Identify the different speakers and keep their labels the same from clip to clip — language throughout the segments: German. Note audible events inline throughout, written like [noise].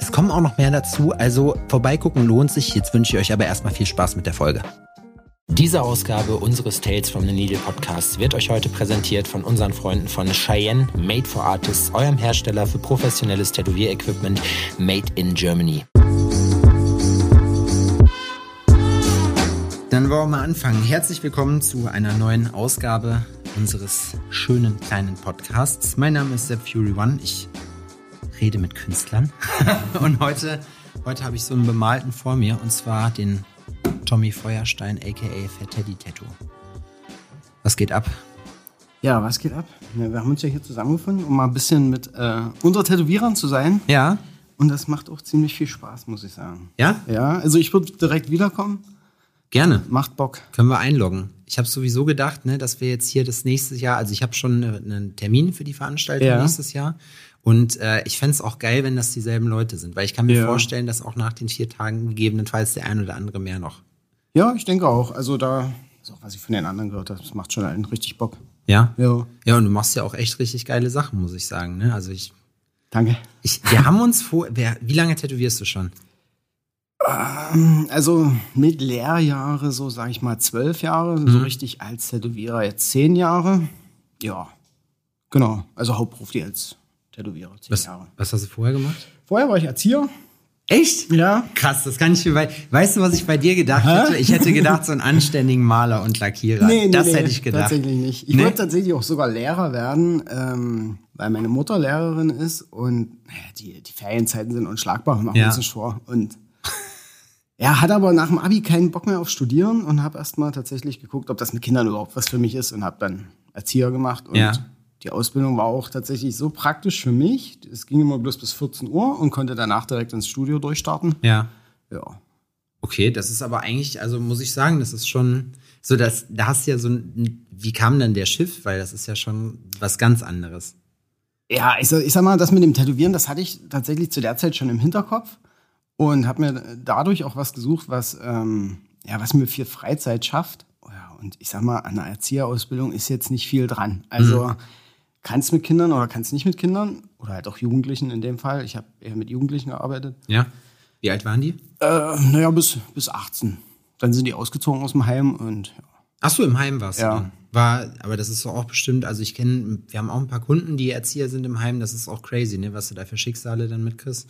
Speaker 1: Es kommen auch noch mehr dazu, also vorbeigucken lohnt sich. Jetzt wünsche ich euch aber erstmal viel Spaß mit der Folge. Diese Ausgabe unseres Tales from the Needle Podcasts wird euch heute präsentiert von unseren Freunden von Cheyenne Made for Artists, eurem Hersteller für professionelles Tätowierequipment Made in Germany. Dann wollen wir mal anfangen. Herzlich willkommen zu einer neuen Ausgabe unseres schönen kleinen Podcasts. Mein Name ist Sepp Fury One. Ich rede mit Künstlern. [laughs] und heute, heute habe ich so einen bemalten vor mir und zwar den Tommy Feuerstein aka Fat Teddy Tattoo. Was geht ab?
Speaker 2: Ja, was geht ab? Ja, wir haben uns ja hier zusammengefunden, um mal ein bisschen mit äh, unter Tätowierern zu sein.
Speaker 1: Ja.
Speaker 2: Und das macht auch ziemlich viel Spaß, muss ich sagen.
Speaker 1: Ja?
Speaker 2: Ja, also ich würde direkt wiederkommen.
Speaker 1: Gerne.
Speaker 2: Macht Bock.
Speaker 1: Können wir einloggen. Ich habe sowieso gedacht, ne, dass wir jetzt hier das nächste Jahr, also ich habe schon einen Termin für die Veranstaltung
Speaker 2: Ja.
Speaker 1: nächstes Jahr. Und äh, ich fände es auch geil, wenn das dieselben Leute sind, weil ich kann mir
Speaker 2: Ja.
Speaker 1: vorstellen, dass auch nach den vier Tagen gegebenenfalls der ein oder andere mehr noch.
Speaker 2: Ja, ich denke auch. Also da, auch was ich von den anderen gehört habe, das macht schon allen richtig Bock.
Speaker 1: Ja?
Speaker 2: Ja.
Speaker 1: Ja, und du machst ja auch echt richtig geile Sachen, muss ich sagen. Ne? Also ich,
Speaker 2: Danke.
Speaker 1: ich wir haben uns vor, wer, wie lange tätowierst du schon?
Speaker 2: Also mit Lehrjahre, so sage ich mal zwölf Jahre, so
Speaker 1: Mhm.
Speaker 2: richtig als Tätowierer jetzt zehn Jahre. Ja, genau. Also hauptberuflich als Tätowierer zehn
Speaker 1: Was,
Speaker 2: Jahre.
Speaker 1: was hast du vorher gemacht?
Speaker 2: Vorher war ich Erzieher.
Speaker 1: Echt?
Speaker 2: Ja.
Speaker 1: Krass, das kann ich mir. Weißt du, was ich bei dir gedacht hätte? Ich hätte gedacht, so einen [laughs] anständigen Maler und Lackierer. das hätte ich gedacht.
Speaker 2: Tatsächlich nicht. Ich
Speaker 1: Nee?
Speaker 2: wollte tatsächlich auch sogar Lehrer werden, ähm, weil meine Mutter Lehrerin ist und naja, die, die Ferienzeiten sind unschlagbar, machen wir
Speaker 1: Ja.
Speaker 2: uns nicht vor. Und [laughs] er hat aber nach dem Abi keinen Bock mehr auf Studieren und habe erstmal tatsächlich geguckt, ob das mit Kindern überhaupt was für mich ist und habe dann Erzieher gemacht. Und
Speaker 1: Ja.
Speaker 2: Die Ausbildung war auch tatsächlich so praktisch für mich. Es ging immer bloß bis 14 Uhr und konnte danach direkt ins Studio durchstarten.
Speaker 1: Ja.
Speaker 2: Ja.
Speaker 1: Okay, das ist aber eigentlich, also muss ich sagen, das ist schon so, dass da hast du ja so ein, wie kam dann der Schiff? Weil das ist ja schon was ganz anderes.
Speaker 2: Ja, ich sag, ich sag mal, das mit dem Tätowieren, das hatte ich tatsächlich zu der Zeit schon im Hinterkopf und habe mir dadurch auch was gesucht, was, ähm, ja, was mir viel Freizeit schafft. Oh Ja, und ich sag mal, an einer Erzieherausbildung ist jetzt nicht viel dran. Also kannst mit Kindern oder kannst nicht mit Kindern oder halt auch Jugendlichen in dem Fall. Ich habe eher mit Jugendlichen gearbeitet.
Speaker 1: Ja. Wie alt waren die?
Speaker 2: Äh, naja, bis, bis 18. Dann sind die ausgezogen aus dem Heim und ja.
Speaker 1: Ach so, im Heim warst
Speaker 2: Ja.
Speaker 1: du dann. War, aber das ist doch auch bestimmt, also ich kenne, wir haben auch ein paar Kunden, die Erzieher sind im Heim, das ist auch crazy, ne, was du da für Schicksale dann mitkriegst.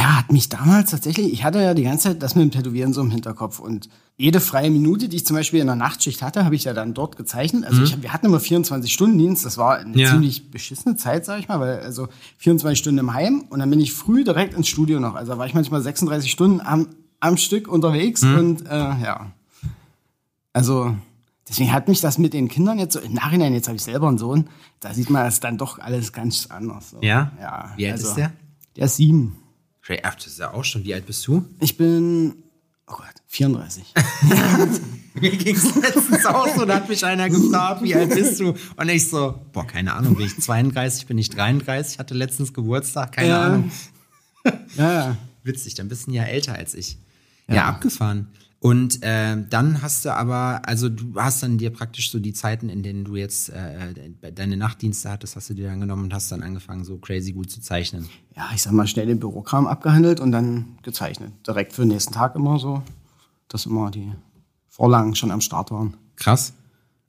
Speaker 2: Er hat mich damals tatsächlich, ich hatte ja die ganze Zeit das mit dem Tätowieren so im Hinterkopf und jede freie Minute, die ich zum Beispiel in der Nachtschicht hatte, habe ich ja dann dort gezeichnet. Also ich, hab- wir hatten immer 24-Stunden-Dienst, das war eine
Speaker 1: Mhm. Ja.
Speaker 2: ziemlich beschissene Zeit, sag ich mal, weil also 24 Stunden im Heim und dann bin ich früh direkt ins Studio noch. Also da war ich manchmal 36 Stunden am, am Stück unterwegs
Speaker 1: Mhm.
Speaker 2: und äh, ja. Also deswegen hat mich das mit den Kindern jetzt so, im Nachhinein, jetzt habe ich selber einen Sohn, da sieht man das dann doch alles ganz anders. So.
Speaker 1: Ja?
Speaker 2: Ja.
Speaker 1: Wie alt
Speaker 2: also,
Speaker 1: ist der?
Speaker 2: Der ist sieben.
Speaker 1: Ach, das ist ja auch schon, wie alt bist du?
Speaker 2: Ich bin, oh Gott, 34. [laughs]
Speaker 1: Mir ging es letztens auch so, da hat mich einer gefragt, wie alt bist du? Und ich so, boah, keine Ahnung, bin ich 32, bin ich 33, hatte letztens Geburtstag, keine
Speaker 2: Ja.
Speaker 1: Ahnung.
Speaker 2: Ja, ja.
Speaker 1: Witzig, dann bist du ein Jahr älter als ich. Ja, abgefahren. Und äh, dann hast du aber, also du hast dann dir praktisch so die Zeiten, in denen du jetzt äh, deine Nachtdienste hattest, hast du dir dann genommen und hast dann angefangen, so crazy gut zu zeichnen.
Speaker 2: Ja, ich sag mal, schnell den Bürokram abgehandelt und dann gezeichnet. Direkt für den nächsten Tag immer so, dass immer die Vorlagen schon am Start waren.
Speaker 1: Krass.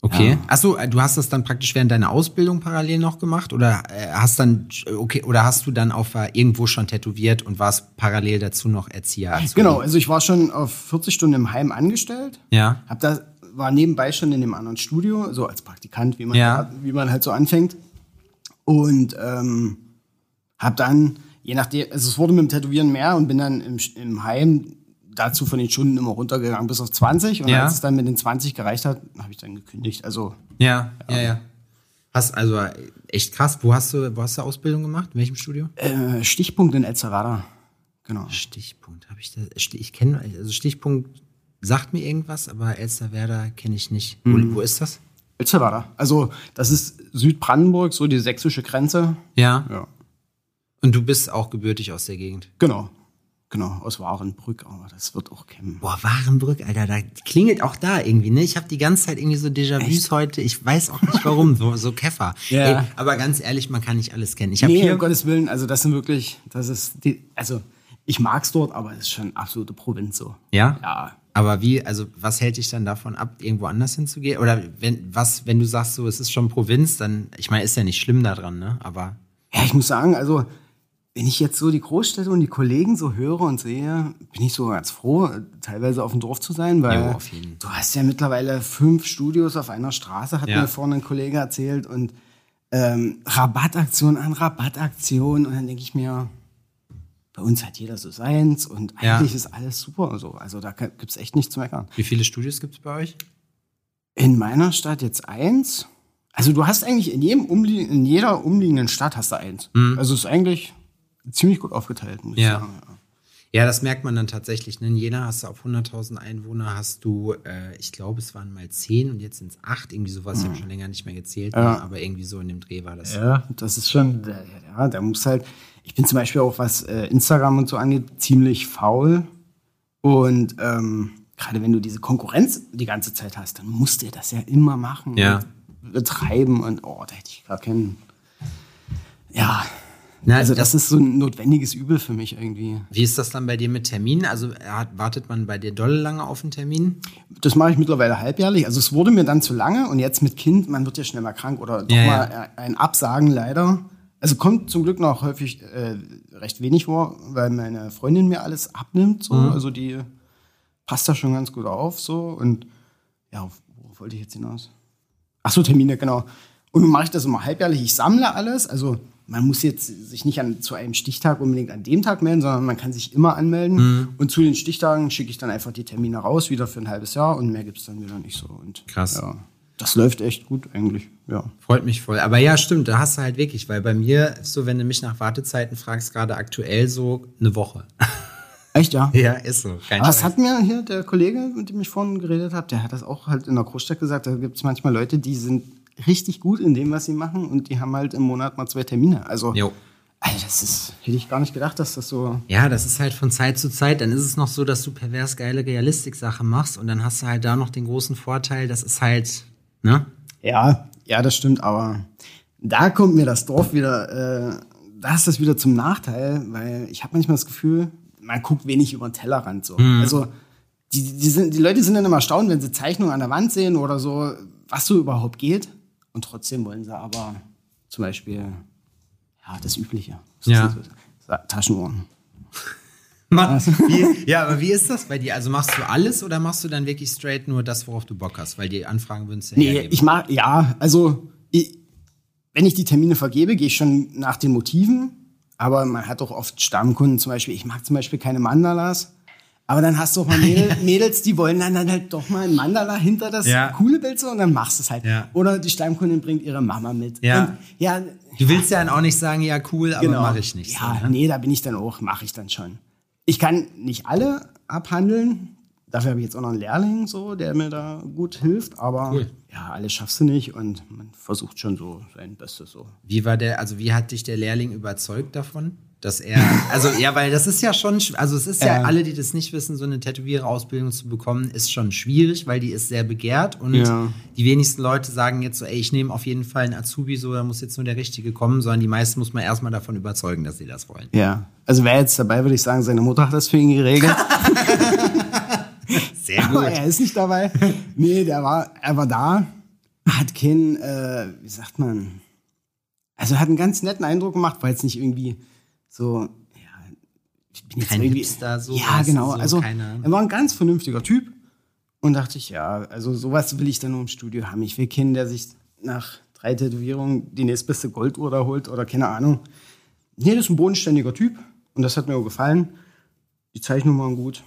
Speaker 1: Okay.
Speaker 2: Ja.
Speaker 1: Achso, du hast das dann praktisch während deiner Ausbildung parallel noch gemacht oder äh, hast dann okay oder hast du dann auf äh, irgendwo schon tätowiert und warst parallel dazu noch Erzieher? Azubi?
Speaker 2: Genau, also ich war schon auf 40 Stunden im Heim angestellt.
Speaker 1: Ja.
Speaker 2: Hab da, war nebenbei schon in dem anderen Studio, so als Praktikant, wie man,
Speaker 1: Ja.
Speaker 2: wie man halt so anfängt. Und ähm, hab dann, je nachdem, also es wurde mit dem Tätowieren mehr und bin dann im, im Heim dazu von den Stunden immer runtergegangen bis auf 20. Und
Speaker 1: Ja.
Speaker 2: als es dann mit den 20 gereicht hat, habe ich dann gekündigt. Also
Speaker 1: Ja, ja, ja. Hast also echt krass. Wo hast du, wo hast du Ausbildung gemacht? In welchem Studio?
Speaker 2: Äh, Stichpunkt in Elzerada. Genau.
Speaker 1: Stichpunkt, habe ich das? Ich kenne, also Stichpunkt sagt mir irgendwas, aber Elsterwerda kenne ich nicht. Mhm. Wo, wo, ist das?
Speaker 2: Elsterwerda. Also, das ist Südbrandenburg, so die sächsische Grenze.
Speaker 1: Ja. ja. Und du bist auch gebürtig aus der Gegend?
Speaker 2: Genau. Genau, aus Warenbrück, aber das wird auch kämen.
Speaker 1: Boah, Warenbrück, Alter, da klingelt auch da irgendwie, ne? Ich habe die ganze Zeit irgendwie so Déjà-vus heute. Ich weiß auch nicht warum, so, so Käfer. [laughs] Ja. Ey, aber ganz ehrlich, man kann nicht alles kennen. Ich
Speaker 2: nee,
Speaker 1: hier
Speaker 2: um Gottes Willen, also das sind wirklich, das ist die, also ich mag's dort, aber es ist schon absolute Provinz so.
Speaker 1: Ja? Ja. Aber wie, also was hält dich dann davon ab, irgendwo anders hinzugehen? Oder wenn, was, wenn du sagst so, es ist schon Provinz, dann, ich meine, ist ja nicht schlimm daran, ne? Aber.
Speaker 2: Ja, ich muss sagen, also wenn ich jetzt so die Großstädte und die Kollegen so höre und sehe, bin ich so ganz froh, teilweise auf dem Dorf zu sein, weil ja, du hast ja mittlerweile fünf Studios auf einer Straße, hat ja. mir vorne ein Kollege erzählt und ähm, Rabattaktion an Rabattaktion und dann denke ich mir, bei uns hat jeder so seins und eigentlich ja. ist alles super. So. Also da gibt es echt nichts zu meckern.
Speaker 1: Wie viele Studios gibt es bei euch?
Speaker 2: In meiner Stadt jetzt eins. Also du hast eigentlich in jedem Umlie in jeder umliegenden Stadt hast du eins. Mhm. Also es ist eigentlich ziemlich gut aufgeteilt, muss
Speaker 1: ja.
Speaker 2: ich sagen.
Speaker 1: Ja. Ja, das merkt man dann tatsächlich. Ne? In Jena hast du auf 100.000 Einwohner hast du, äh, ich glaube, es waren mal 10 und jetzt sind es 8, irgendwie sowas. Mhm. Ich habe schon länger nicht mehr gezählt, ja. ne? aber irgendwie so in dem Dreh war das.
Speaker 2: Ja, das ist schon, ja, da muss halt, ich bin zum Beispiel auch, was äh, Instagram und so angeht, ziemlich faul. Und ähm, gerade wenn du diese Konkurrenz die ganze Zeit hast, dann musst du das ja immer machen
Speaker 1: ja.
Speaker 2: und betreiben und oh, da hätte ich gar keinen. Ja, na, also das, das, ist so ein notwendiges Übel für mich irgendwie.
Speaker 1: Wie ist das dann bei dir mit Terminen? Also wartet man bei dir doll lange auf einen Termin?
Speaker 2: Das mache ich mittlerweile halbjährlich. Also es wurde mir dann zu lange und jetzt mit Kind, man wird ja schnell mal krank oder doch ja, mal ja. ein Absagen leider. Also kommt zum Glück noch häufig äh, recht wenig vor, weil meine Freundin mir alles abnimmt. So. Mhm. Also die passt da schon ganz gut auf. So. Und ja, worauf wollte ich jetzt hinaus? Ach so, Termine, genau. Und nun mache ich das immer halbjährlich. Ich sammle alles. Also man muss jetzt sich nicht an, zu einem Stichtag unbedingt an dem Tag melden, sondern man kann sich immer anmelden. Mhm. Und zu den Stichtagen schicke ich dann einfach die Termine raus, wieder für ein halbes Jahr und mehr gibt es dann wieder nicht so. Und,
Speaker 1: Krass.
Speaker 2: Ja, das läuft echt gut eigentlich, ja.
Speaker 1: Freut mich voll. Aber ja, stimmt, da hast du halt wirklich, weil bei mir so, wenn du mich nach Wartezeiten fragst, gerade aktuell so eine Woche. [laughs]
Speaker 2: Echt, ja?
Speaker 1: Ja, ist so.
Speaker 2: Kein Aber das hat mir hier der Kollege, mit dem ich vorhin geredet habe, der hat das auch halt in der Großstadt gesagt. Da gibt es manchmal Leute, die sind richtig gut in dem, was sie machen und die haben halt im Monat mal zwei Termine. Also,
Speaker 1: jo.
Speaker 2: also das ist, hätte ich gar nicht gedacht, dass das so.
Speaker 1: Ja, das ist halt von Zeit zu Zeit. Dann ist es noch so, dass du pervers geile Realistik-Sachen machst und dann hast du halt da noch den großen Vorteil, das ist halt, ne?
Speaker 2: Ja, ja, das stimmt, aber da kommt mir das Dorf wieder, äh, da ist das wieder zum Nachteil, weil ich habe manchmal das Gefühl, man guckt wenig über den Tellerrand so. Mhm. Also die, die, sind, die Leute sind dann immer erstaunt, wenn sie Zeichnungen an der Wand sehen oder so, was so überhaupt geht. Und trotzdem wollen sie aber zum Beispiel ja, das Übliche. Das
Speaker 1: ja.
Speaker 2: So, Taschenuhren.
Speaker 1: Mann, wie, ja, aber wie ist das bei dir? Also machst du alles oder machst du dann wirklich straight nur das, worauf du Bock hast? Weil die Anfragen würden es
Speaker 2: ja Nee, hergeben. ich mach, ja, also ich, wenn ich die Termine vergebe, gehe ich schon nach den Motiven. Aber man hat doch oft Stammkunden zum Beispiel. Ich mag zum Beispiel keine Mandalas. Aber dann hast du auch mal [laughs] Mädels, die wollen dann, dann halt doch mal ein Mandala hinter das ja. coole Bild so und dann machst du es halt.
Speaker 1: Ja.
Speaker 2: Oder die Stammkundin bringt ihre Mama mit.
Speaker 1: Ja.
Speaker 2: Und, ja
Speaker 1: du willst ja dann auch nicht sagen, ja cool, aber genau. mache ich nicht.
Speaker 2: Ja, so, ne? nee, da bin ich dann auch, mache ich dann schon. Ich kann nicht alle abhandeln. Dafür habe ich jetzt auch noch einen Lehrling, so, der mir da gut hilft. Aber cool. ja, alles schaffst du nicht und man versucht schon so sein Bestes so.
Speaker 1: Wie war der, also wie hat dich der Lehrling überzeugt davon? Dass er, also ja, weil das ist ja schon, also es ist ja, ja alle, die das nicht wissen, so eine Tätowiererausbildung zu bekommen, ist schon schwierig, weil die ist sehr begehrt und ja. die wenigsten Leute sagen jetzt so, ey, ich nehme auf jeden Fall einen Azubi, so, da muss jetzt nur der Richtige kommen, sondern die meisten muss man erstmal davon überzeugen, dass sie das wollen.
Speaker 2: Ja, also wer jetzt dabei, würde ich sagen, seine Mutter hat das für ihn geregelt. [laughs]
Speaker 1: sehr gut. Aber
Speaker 2: er ist nicht dabei. Nee, der war, er war da, hat keinen, äh, wie sagt man, also hat einen ganz netten Eindruck gemacht, weil es nicht irgendwie so, ja,
Speaker 1: ich bin jetzt Kein irgendwie. Hipster, so
Speaker 2: ja, genau. So also, keine... er war ein ganz vernünftiger Typ. Und dachte ich, ja, also sowas will ich dann nur im Studio haben. Ich will keinen, der sich nach drei Tätowierungen die nächstbeste Golduhr da holt oder keine Ahnung. Nee, das ist ein bodenständiger Typ. Und das hat mir auch gefallen. Die Zeichnungen waren gut.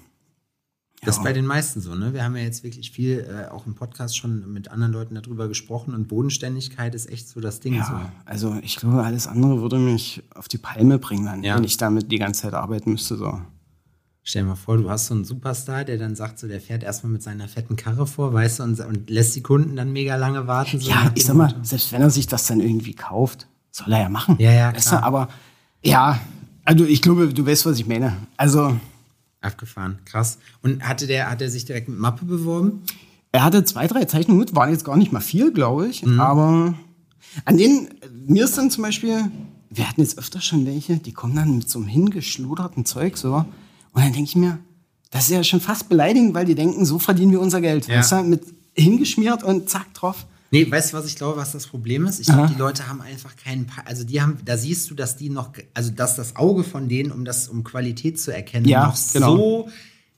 Speaker 1: Das ist bei den meisten so, ne? Wir haben ja jetzt wirklich viel, äh, auch im Podcast schon mit anderen Leuten darüber gesprochen und Bodenständigkeit ist echt so das Ding.
Speaker 2: Ja,
Speaker 1: So.
Speaker 2: also ich glaube, alles andere würde mich auf die Palme bringen, dann,
Speaker 1: Ja.
Speaker 2: wenn ich damit die ganze Zeit arbeiten müsste. So.
Speaker 1: Stell dir mal vor, du hast so einen Superstar, der dann sagt, so, der fährt erstmal mit seiner fetten Karre vor, weißt du, und, und lässt die Kunden dann mega lange warten. So
Speaker 2: Ja, ich sag mal, selbst wenn er sich das dann irgendwie kauft, soll er ja machen.
Speaker 1: Ja, ja,
Speaker 2: Weißt
Speaker 1: klar.
Speaker 2: du, aber ja, also ich glaube, du weißt, was ich meine. Also
Speaker 1: Abgefahren, krass. Und hatte der, hat er sich direkt mit Mappe beworben?
Speaker 2: er hatte zwei, drei Zeichnungen mit, waren jetzt gar nicht mal viel, glaube ich. Aber an denen, mir ist dann zum Beispiel, wir hatten jetzt öfter schon welche, die kommen dann mit so einem hingeschluderten Zeug so. Und dann denke ich mir, das ist ja schon fast beleidigend, weil die denken, so verdienen wir unser Geld.
Speaker 1: Ja.
Speaker 2: Weißt du, mit hingeschmiert und zack drauf.
Speaker 1: Nee, weißt du, was ich glaube, was das Problem ist? Ich glaube, die Leute haben einfach keinen, Pa- also die haben, da siehst du, dass die noch, also dass das Auge von denen, um das, um Qualität zu erkennen,
Speaker 2: Ja,
Speaker 1: noch
Speaker 2: genau.
Speaker 1: so,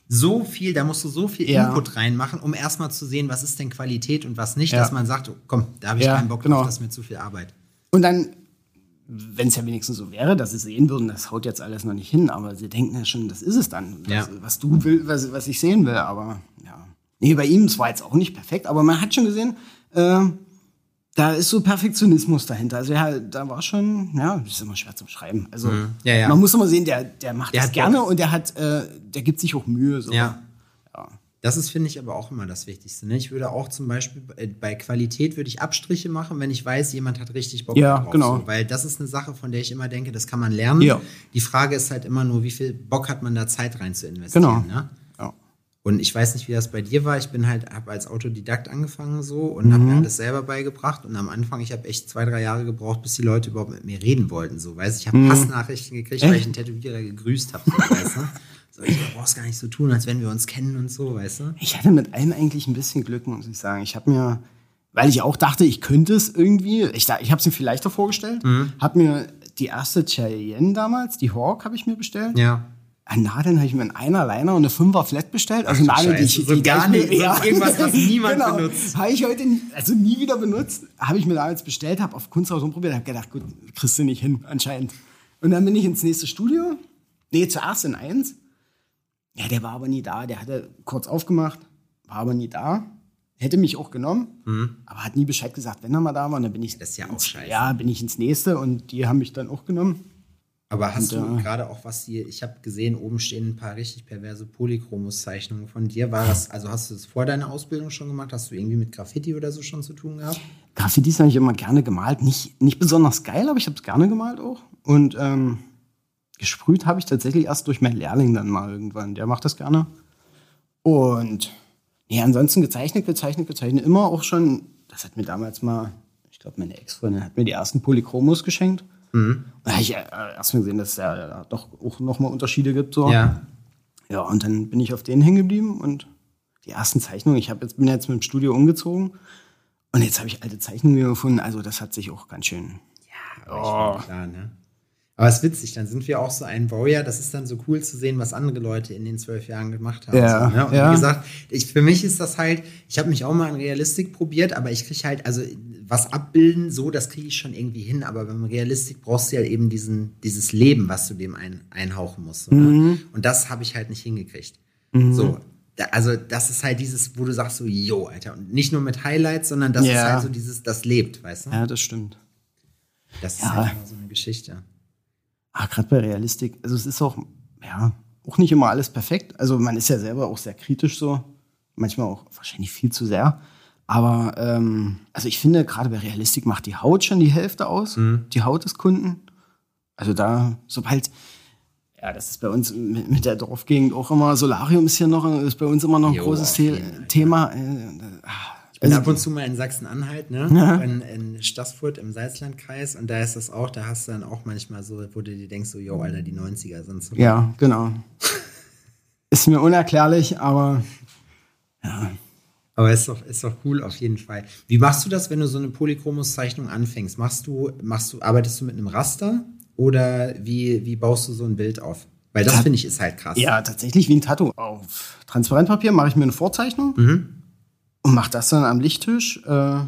Speaker 1: so viel, da musst du so viel
Speaker 2: Ja.
Speaker 1: Input reinmachen, um erstmal zu sehen, was ist denn Qualität und was nicht,
Speaker 2: Ja.
Speaker 1: dass man sagt, oh, komm, da habe ich keinen Bock
Speaker 2: genau.
Speaker 1: drauf, das ist mir zu viel Arbeit.
Speaker 2: Und dann, wenn es ja wenigstens so wäre, dass sie sehen würden, das haut jetzt alles noch nicht hin, aber sie denken ja schon, das ist es dann, was,
Speaker 1: Ja.
Speaker 2: was du willst, was, was ich sehen will. Aber ja. Nee, bei ihm, es war jetzt auch nicht perfekt, aber man hat schon gesehen, äh, da ist so Perfektionismus dahinter. Also ja, da war schon, ja, das ist immer schwer zu beschreiben. Also
Speaker 1: Mhm. Ja, ja.
Speaker 2: man muss immer sehen, der, der macht
Speaker 1: Der
Speaker 2: das gerne
Speaker 1: Bock.
Speaker 2: und der hat, äh, der gibt sich auch Mühe. So.
Speaker 1: Ja. Das ist, finde ich, aber auch immer das Wichtigste. Ne? Ich würde auch zum Beispiel bei- bei Qualität würde ich Abstriche machen, wenn ich weiß, jemand hat richtig Bock
Speaker 2: Ja,
Speaker 1: darauf.
Speaker 2: genau.
Speaker 1: So, weil das ist eine Sache, von der ich immer denke, das kann man lernen.
Speaker 2: Ja.
Speaker 1: Die Frage ist halt immer nur, wie viel Bock hat man da Zeit rein zu investieren.
Speaker 2: Genau.
Speaker 1: Ne? Und ich weiß nicht, wie das bei dir war. Ich bin halt, habe als Autodidakt angefangen so und habe
Speaker 2: Mhm.
Speaker 1: mir alles selber beigebracht. Und am Anfang, ich habe echt zwei, drei Jahre gebraucht, bis die Leute überhaupt mit mir reden wollten. So, weißt ich habe Hassnachrichten gekriegt, weil ich einen Tätowierer gegrüßt habe. So, weißt du? So, ich brauchst gar nicht so tun, als wenn wir uns kennen und so, weißt du?
Speaker 2: Ich hatte mit allem eigentlich ein bisschen Glück, muss ich sagen. Ich habe mir, weil ich auch dachte, ich könnte es irgendwie, ich, ich habe es mir viel leichter vorgestellt,
Speaker 1: Mhm.
Speaker 2: habe mir die erste Cheyenne damals, die Hawk, habe ich mir bestellt.
Speaker 1: Ja.
Speaker 2: An Nadeln habe ich mir einen Einer Liner und eine Fünfer Flat bestellt. Also
Speaker 1: du
Speaker 2: Nadeln, die ich
Speaker 1: so
Speaker 2: die
Speaker 1: gar nicht, so irgendwas, was niemand
Speaker 2: genau.
Speaker 1: benutzt.
Speaker 2: Habe ich heute nie, also nie wieder benutzt. Habe ich mir damals bestellt, habe auf Kunsthaus rumprobiert, habe gedacht, gut, kriegst du nicht hin, anscheinend. Und dann bin ich ins nächste Studio. Nee, zuerst in eins. Ja, der war aber nie da. Der hatte kurz aufgemacht, war aber nie da. Hätte mich auch genommen, aber hat nie Bescheid gesagt, wenn er mal da war. Und dann bin ich,
Speaker 1: Mhm. Das ist ja auch scheiße.
Speaker 2: Ja, bin ich ins nächste und die haben mich dann auch genommen.
Speaker 1: Aber hast
Speaker 2: Und,
Speaker 1: du
Speaker 2: äh,
Speaker 1: gerade auch was hier, ich habe gesehen, oben stehen ein paar richtig perverse Polychromos-Zeichnungen von dir. War das, also hast du das vor deiner Ausbildung schon gemacht? Hast du irgendwie mit Graffiti oder so schon zu tun gehabt?
Speaker 2: Graffitis habe ich immer gerne gemalt. Nicht, nicht besonders geil, aber ich habe es gerne gemalt auch. Und ähm, gesprüht habe ich tatsächlich erst durch meinen Lehrling dann mal irgendwann. Der macht das gerne. Und ja, ansonsten gezeichnet, gezeichnet, gezeichnet. Immer auch schon, das hat mir damals mal, ich glaube, meine Ex-Freundin hat mir die ersten Polychromos geschenkt.
Speaker 1: Mhm.
Speaker 2: Da habe ich äh, erst mal gesehen, dass es ja doch auch nochmal Unterschiede gibt. So.
Speaker 1: Ja.
Speaker 2: Ja, und dann bin ich auf denen hängen geblieben und die ersten Zeichnungen, ich hab jetzt, bin jetzt mit dem Studio umgezogen und jetzt habe ich alte Zeichnungen gefunden. Also das hat sich auch ganz schön.
Speaker 1: Ich meine, klar, ne? Aber es ist witzig, dann sind wir auch so ein Warrior. Das ist dann so cool zu sehen, was andere Leute in den zwölf Jahren gemacht haben.
Speaker 2: Ja,
Speaker 1: so, ne? Und
Speaker 2: ja.
Speaker 1: wie gesagt, ich, für mich ist das halt, ich habe mich auch mal in Realistik probiert, aber ich kriege halt, also was abbilden, so, das kriege ich schon irgendwie hin. Aber beim Realistik brauchst du ja eben diesen, dieses Leben, was du dem ein, einhauchen musst. So,
Speaker 2: Mhm.
Speaker 1: Und das habe ich halt nicht hingekriegt. So. Da, also, das ist halt dieses, wo du sagst so, yo, Alter. Und nicht nur mit Highlights, sondern das ist
Speaker 2: Ja.
Speaker 1: halt so dieses, das lebt, weißt du?
Speaker 2: Ja, das stimmt.
Speaker 1: Das ist
Speaker 2: Ja.
Speaker 1: halt immer so eine Geschichte.
Speaker 2: Ah, gerade bei Realistik, also es ist auch, ja, auch nicht immer alles perfekt. Also man ist ja selber auch sehr kritisch so. Manchmal auch wahrscheinlich viel zu sehr. Aber ähm, also ich finde, gerade bei Realistik macht die Haut schon die Hälfte aus. Die Haut des Kunden. Also da, sobald, ja, das ist bei uns mit, mit der Dorfgegend auch immer, Solarium ist hier noch, ist bei uns immer noch ein
Speaker 1: Jo,
Speaker 2: großes The
Speaker 1: Fall.
Speaker 2: Thema. Äh,
Speaker 1: Ich bin
Speaker 2: also-
Speaker 1: ab und zu mal in Sachsen-Anhalt, ne?
Speaker 2: Ja.
Speaker 1: In, in Stassfurt im Salzlandkreis und da ist das auch, da hast du dann auch manchmal so, wo du dir denkst, so, yo, Alter, die 90er sind so.
Speaker 2: Ja, genau. [laughs] Ist mir unerklärlich, aber
Speaker 1: Aber ist doch, ist doch cool auf jeden Fall. Wie machst du das, wenn du so eine Polychromos-Zeichnung anfängst? Machst du, machst du, arbeitest du mit einem Raster oder wie, wie baust du so ein Bild auf? Weil das finde ich ist halt krass.
Speaker 2: Ja, tatsächlich wie ein Tattoo. Auf Transparentpapier mache ich mir eine Vorzeichnung und mache das dann am Lichttisch äh,
Speaker 1: Ja.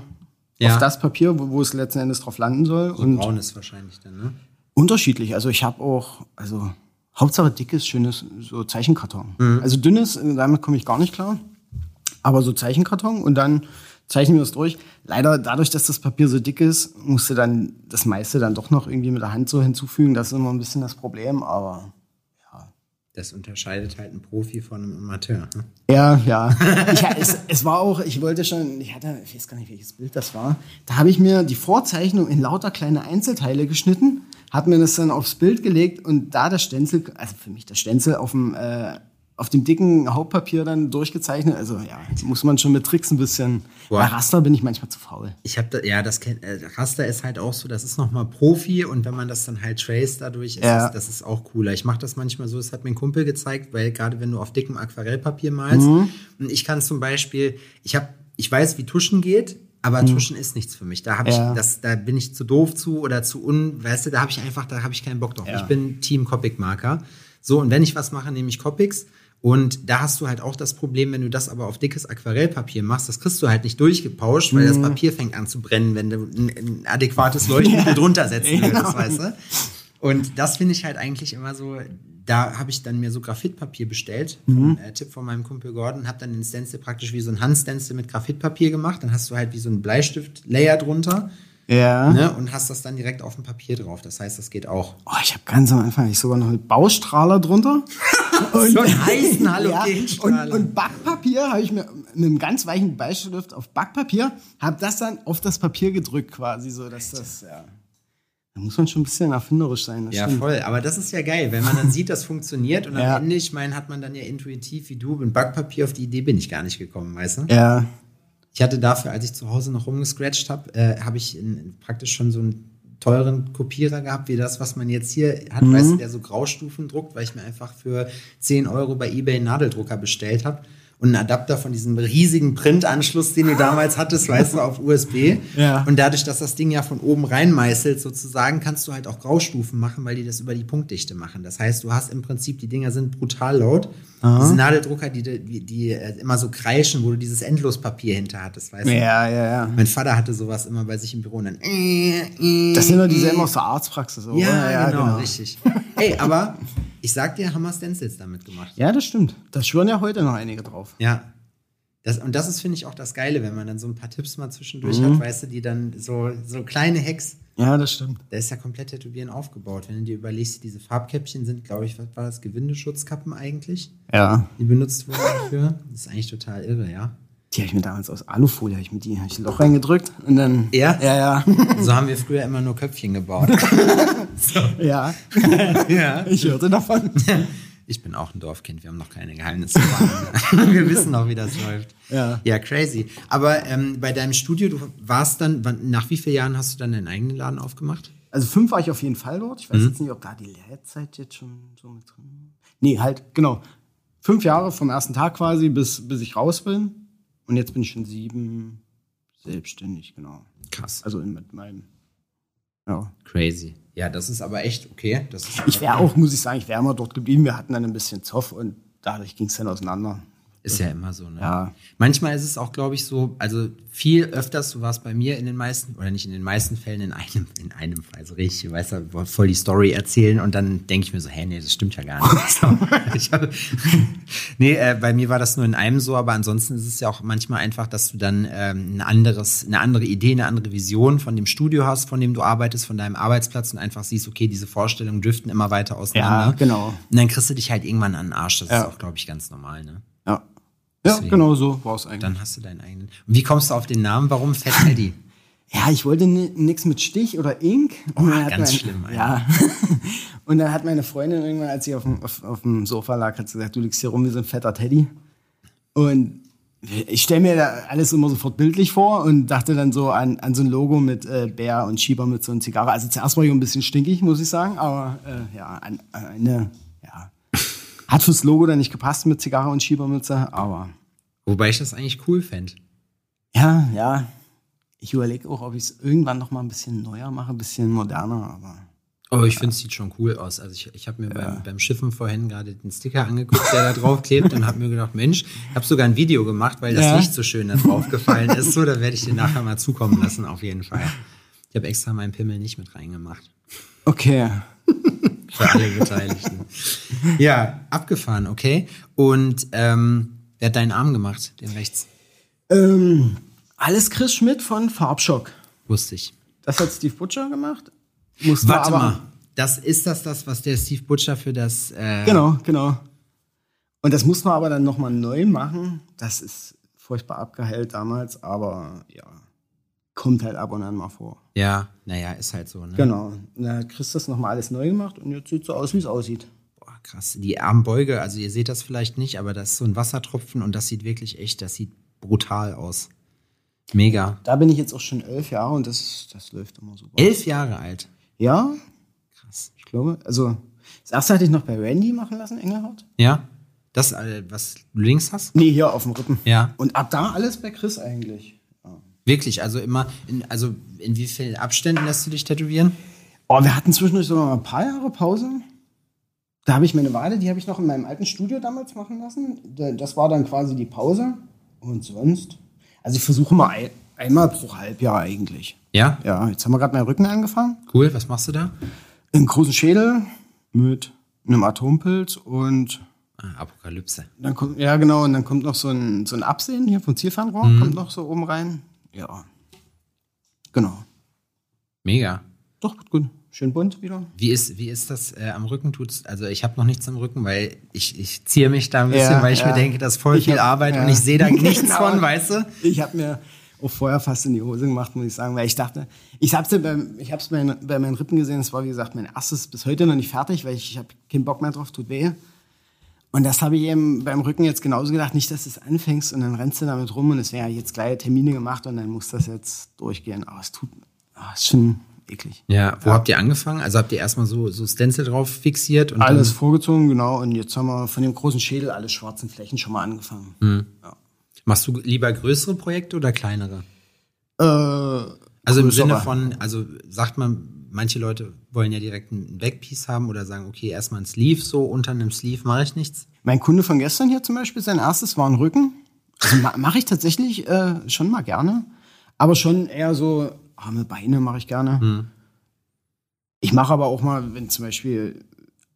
Speaker 2: auf das Papier, wo, wo es letzten Endes drauf landen soll.
Speaker 1: So
Speaker 2: und
Speaker 1: braun ist wahrscheinlich dann, ne?
Speaker 2: unterschiedlich. Also ich habe auch, also Hauptsache dickes, schönes so Zeichenkarton. Also dünnes, äh, damit komme ich gar nicht klar. Aber so Zeichenkarton und dann zeichnen wir es durch. Leider dadurch, dass das Papier so dick ist, musste dann das meiste dann doch noch irgendwie mit der Hand so hinzufügen. Das ist immer ein bisschen das Problem, aber
Speaker 1: Das unterscheidet halt einen Profi von einem Amateur. Ne?
Speaker 2: Ja, ja. Ich, es, es war auch, ich wollte schon, ich hatte, ich weiß gar nicht, welches Bild das war. Da habe ich mir die Vorzeichnung in lauter kleine Einzelteile geschnitten, habe mir das dann aufs Bild gelegt und da das Stenzel, also für mich das Stenzel auf dem, äh, auf dem dicken Hauptpapier dann durchgezeichnet. Also ja, muss man schon mit Tricks ein bisschen.
Speaker 1: Boah.
Speaker 2: Bei Raster bin ich manchmal zu faul.
Speaker 1: Ich habe da, ja, das kennt, äh, Raster ist halt auch so, das ist nochmal Profi und wenn man das dann halt trace dadurch, ist
Speaker 2: Ja.
Speaker 1: das, das ist auch cooler. Ich mache das manchmal so, das hat mir ein Kumpel gezeigt, weil gerade wenn du auf dickem Aquarellpapier malst,
Speaker 2: Mhm.
Speaker 1: und ich kann zum Beispiel, ich habe, ich weiß, wie Tuschen geht, aber Tuschen ist nichts für mich. Da habe
Speaker 2: Mhm. Ja.
Speaker 1: ich, das, da bin ich zu doof zu oder zu un, weißt du, da habe ich einfach, da habe ich keinen Bock drauf.
Speaker 2: Ja.
Speaker 1: Ich bin Team Copic Marker. So und wenn ich was mache, nehme ich Copics. Und da hast du halt auch das Problem, wenn du das aber auf dickes Aquarellpapier machst, das kriegst du halt nicht durchgepauscht, weil
Speaker 2: Mhm.
Speaker 1: das Papier fängt an zu brennen, wenn du ein, ein adäquates Leuchtmittel drunter setzen
Speaker 2: Genau.
Speaker 1: würdest, weißt du? Und das finde ich halt eigentlich immer so, da habe ich dann mir so Graphitpapier bestellt, vom, äh, Tipp von meinem Kumpel Gordon, habe dann den Stencil praktisch wie so ein Handstencil mit Graphitpapier gemacht, dann hast du halt wie so ein Bleistift-Layer drunter
Speaker 2: Ja.
Speaker 1: ne, und hast das dann direkt auf dem Papier drauf. Das heißt, das geht auch.
Speaker 2: Oh, ich habe ganz am Anfang ich sogar noch einen Baustrahler drunter. [laughs] und,
Speaker 1: So [laughs] heißen
Speaker 2: ja,
Speaker 1: Halogenstrahler.
Speaker 2: und, und Backpapier habe ich mir mit einem ganz weichen Beistift auf Backpapier, habe das dann auf das Papier gedrückt quasi, so dass das, ja. Da muss man schon ein bisschen erfinderisch sein.
Speaker 1: Ja,
Speaker 2: stimmt.
Speaker 1: voll. Aber das ist ja geil, wenn man dann [laughs] sieht, das funktioniert und
Speaker 2: Ja.
Speaker 1: am Ende, ich meine, hat man dann ja intuitiv wie du mit Backpapier auf die Idee bin ich gar nicht gekommen, weißt du?
Speaker 2: Ja.
Speaker 1: Ich hatte dafür, als ich zu Hause noch rumgescratcht habe, äh, habe ich in, praktisch schon so einen teuren Kopierer gehabt, wie das, was man jetzt hier hat,
Speaker 2: Mhm.
Speaker 1: weißt du, der so Graustufen druckt, weil ich mir einfach für 10 Euro bei eBay einen Nadeldrucker bestellt habe. Und einen Adapter von diesem riesigen Printanschluss, den du damals [laughs] hattest, weißt du, auf USB.
Speaker 2: Ja.
Speaker 1: Und dadurch, dass das Ding ja von oben reinmeißelt, sozusagen, kannst du halt auch Graustufen machen, weil die das über die Punktdichte machen. Das heißt, du hast im Prinzip, die Dinger sind brutal laut. Diese Nadeldrucker, die, die, die äh, immer so kreischen, wo du dieses Endlospapier hinter hattest, weißt du?
Speaker 2: Ja, ja, ja.
Speaker 1: Mein Vater hatte sowas immer bei sich im Büro und dann. äh, äh,
Speaker 2: Das sind doch diese immer aus der Arztpraxis, oder?
Speaker 1: Ja, genau, richtig. Ey, aber [laughs] ich sag dir, haben wir Stencils damit gemacht.
Speaker 2: Ja, das stimmt. Da schwören ja heute noch einige drauf.
Speaker 1: Ja. Das, und das ist, finde ich, auch das Geile, wenn man dann so ein paar Tipps mal zwischendurch
Speaker 2: Mhm.
Speaker 1: hat, weißt du, die dann so, so kleine Hacks,
Speaker 2: Ja, das stimmt.
Speaker 1: da ist ja komplett Tätowieren aufgebaut. Wenn du dir überlegst, diese Farbkäppchen sind, glaube ich, was war das, Gewindeschutzkappen eigentlich,
Speaker 2: Ja.
Speaker 1: die benutzt wurden dafür. Das ist eigentlich total irre, ja.
Speaker 2: Die habe ich mir damals aus Alufolie, hab ich mit die hab ich ein Loch reingedrückt und dann.
Speaker 1: Ja?
Speaker 2: Ja, ja.
Speaker 1: So haben wir früher immer nur Köpfchen gebaut. [laughs]
Speaker 2: ja. [laughs]
Speaker 1: ja.
Speaker 2: Ich hörte davon. [laughs]
Speaker 1: Ich bin auch ein Dorfkind, wir haben noch keine Geheimnisse. [laughs] wir wissen noch, wie das läuft.
Speaker 2: Ja.
Speaker 1: Ja, crazy. Aber ähm, bei deinem Studio, du warst dann, nach wie vielen Jahren hast du dann deinen eigenen Laden aufgemacht?
Speaker 2: Also fünf war ich auf jeden Fall dort. Ich weiß jetzt nicht, ob da die Lehrzeit jetzt schon so mit drin Nee, halt, genau. Fünf Jahre vom ersten Tag quasi, bis, bis ich raus bin. Und jetzt bin ich schon sieben selbstständig, genau.
Speaker 1: Krass.
Speaker 2: Also in, mit meinem. Ja.
Speaker 1: Crazy. Ja, das ist aber echt okay.
Speaker 2: Ich wäre auch, muss ich sagen, ich wäre immer dort geblieben. Wir hatten dann ein bisschen Zoff und dadurch ging es dann auseinander.
Speaker 1: Ist ja immer so, ne?
Speaker 2: Ja.
Speaker 1: Manchmal ist es auch, glaube ich, so, also viel öfters, so war es bei mir in den meisten, oder nicht in den meisten Fällen, in einem, in einem Fall, so richtig, weißt du, voll die Story erzählen und dann denke ich mir so, hä, nee, das stimmt ja gar nicht. [laughs] So, ich hab, [laughs] nee, äh, bei mir war das nur in einem so, aber ansonsten ist es ja auch manchmal einfach, dass du dann ähm, ein anderes, eine andere Idee, eine andere Vision von dem Studio hast, von dem du arbeitest, von deinem Arbeitsplatz und einfach siehst, okay, diese Vorstellungen driften immer weiter auseinander.
Speaker 2: Ja, genau.
Speaker 1: Und dann kriegst du dich halt irgendwann an den Arsch. Das
Speaker 2: Ja.
Speaker 1: ist auch, glaube ich, ganz normal, ne?
Speaker 2: Ja. Ja,
Speaker 1: Deswegen.
Speaker 2: genau so war es eigentlich.
Speaker 1: Dann hast du deinen eigenen. Und wie kommst du auf den Namen? Warum Fat Teddy? [laughs]
Speaker 2: Ja, ich wollte nichts mit Stich oder Ink. Und dann hat
Speaker 1: ganz
Speaker 2: mein-
Speaker 1: schlimm, Alter.
Speaker 2: Ja. [laughs] Und dann hat meine Freundin irgendwann, als sie auf dem, auf, auf dem Sofa lag, hat sie gesagt, du liegst hier rum wie so ein fetter Teddy. Und ich stelle mir da alles immer sofort bildlich vor und dachte dann so an, an so ein Logo mit äh, Bär und Schieber mit so einer Zigarre. Also zuerst war ich ein bisschen stinkig, muss ich sagen, aber äh, ja, an, eine, ja, hat fürs Logo dann nicht gepasst mit Zigarre und Schiebermütze, aber
Speaker 1: Wobei ich das eigentlich cool fände.
Speaker 2: ja, ja. Ich überlege auch, ob ich es irgendwann noch mal ein bisschen neuer mache, ein bisschen moderner, aber.
Speaker 1: Oh, ich finde es sieht schon cool aus. Also ich, ich habe mir beim, beim Schiffen vorhin gerade den Sticker angeguckt, der da drauf klebt und habe mir gedacht, Mensch, ich habe sogar ein Video gemacht, weil das
Speaker 2: Ja.
Speaker 1: Licht so schön da drauf gefallen ist. So, da werde ich dir nachher mal zukommen lassen, auf jeden Fall. Ich habe extra meinen Pimmel nicht mit reingemacht.
Speaker 2: Okay. [laughs]
Speaker 1: Für alle Beteiligten. [laughs] ja, abgefahren, okay. Und ähm, wer hat deinen Arm gemacht, den rechts?
Speaker 2: Ähm, alles Chris Schmidt von Farbschock.
Speaker 1: Wusste ich.
Speaker 2: Das hat Steve Butcher gemacht. Mussten
Speaker 1: Warte
Speaker 2: aber,
Speaker 1: mal. Das ist das, das, was der Steve Butcher für das. Äh,
Speaker 2: Genau, genau. Und das mussten wir aber dann nochmal neu machen. Das ist furchtbar abgeheilt damals, aber ja, kommt halt ab und an mal vor.
Speaker 1: Ja, naja, ist halt so, ne?
Speaker 2: Genau. Da hat Chris das nochmal alles neu gemacht und jetzt sieht so aus, wie es aussieht.
Speaker 1: Boah, krass. Die Armbeuge, also ihr seht das vielleicht nicht, aber das ist so ein Wassertropfen und das sieht wirklich echt, das sieht brutal aus. Mega.
Speaker 2: Da bin ich jetzt auch schon elf Jahre und das, das läuft immer super.
Speaker 1: Elf Jahre alt.
Speaker 2: Ja,
Speaker 1: Krass.
Speaker 2: ich glaube. Also, das erste hatte ich noch bei Randy machen lassen, Engelhardt.
Speaker 1: Ja? Das, äh, was du links hast?
Speaker 2: Nee, hier auf dem Rippen.
Speaker 1: Ja.
Speaker 2: Und ab da alles bei Chris eigentlich.
Speaker 1: Wirklich, also immer, in, also in wie vielen Abständen lässt du dich tätowieren?
Speaker 2: Oh, wir hatten zwischendurch sogar mal ein paar Jahre Pause. Da habe ich meine Wade, die habe ich noch in meinem alten Studio damals machen lassen. Da- Das war dann quasi die Pause. Und sonst? Also ich versuche mal ein, einmal pro Halbjahr eigentlich.
Speaker 1: Ja?
Speaker 2: Ja, jetzt haben wir gerade meinen Rücken angefangen.
Speaker 1: Cool, was machst du da?
Speaker 2: Einen großen Schädel mit einem Atompilz und
Speaker 1: Ah, Apokalypse.
Speaker 2: dann kommt, ja genau, und dann kommt noch so ein, so ein Absehen hier vom Zielfernrohr, kommt noch so oben rein. Ja. Genau.
Speaker 1: Mega.
Speaker 2: Doch, gut. Schön bunt wieder.
Speaker 1: Wie ist, wie ist das äh, am Rücken? Tut's, also ich habe noch nichts am Rücken, weil ich, ich ziehe mich da ein bisschen,
Speaker 2: Ja,
Speaker 1: weil ich
Speaker 2: ja.
Speaker 1: mir denke, das ist voll
Speaker 2: Ich
Speaker 1: viel
Speaker 2: hab-
Speaker 1: Arbeit
Speaker 2: ja.
Speaker 1: und ich sehe da [laughs] nichts
Speaker 2: Genau.
Speaker 1: von, weißt du?
Speaker 2: Ich habe mir auch vorher fast in die Hose gemacht, muss ich sagen, weil ich dachte, ich habe es beim, ich hab's bei, bei meinen Rippen gesehen, es war wie gesagt mein erstes bis heute noch nicht fertig, weil ich, ich habe keinen Bock mehr drauf, tut weh. Und das habe ich eben beim Rücken jetzt genauso gedacht, nicht, dass du es anfängst und dann rennst du damit rum und es wäre jetzt gleich Termine gemacht und dann muss das jetzt durchgehen. Aber es tut, ah, ist schon eklig.
Speaker 1: Ja, wo habt ihr angefangen? Also habt ihr erstmal so, so Stencil drauf fixiert und
Speaker 2: Alles vorgezogen, genau. Und jetzt haben wir von dem großen Schädel alle schwarzen Flächen schon mal angefangen.
Speaker 1: machst du lieber größere Projekte oder kleinere?
Speaker 2: Äh,
Speaker 1: Also im. Sinne von, also sagt man, manche Leute wollen ja direkt ein Backpiece haben oder sagen, okay, erstmal ein Sleeve, so unter einem Sleeve mache ich nichts.
Speaker 2: Mein Kunde von gestern hier zum Beispiel, sein erstes war ein Rücken. Also ma mache ich tatsächlich äh, schon mal gerne. Aber schon eher so arme Beine mache ich gerne. Ich mache aber auch mal, wenn zum Beispiel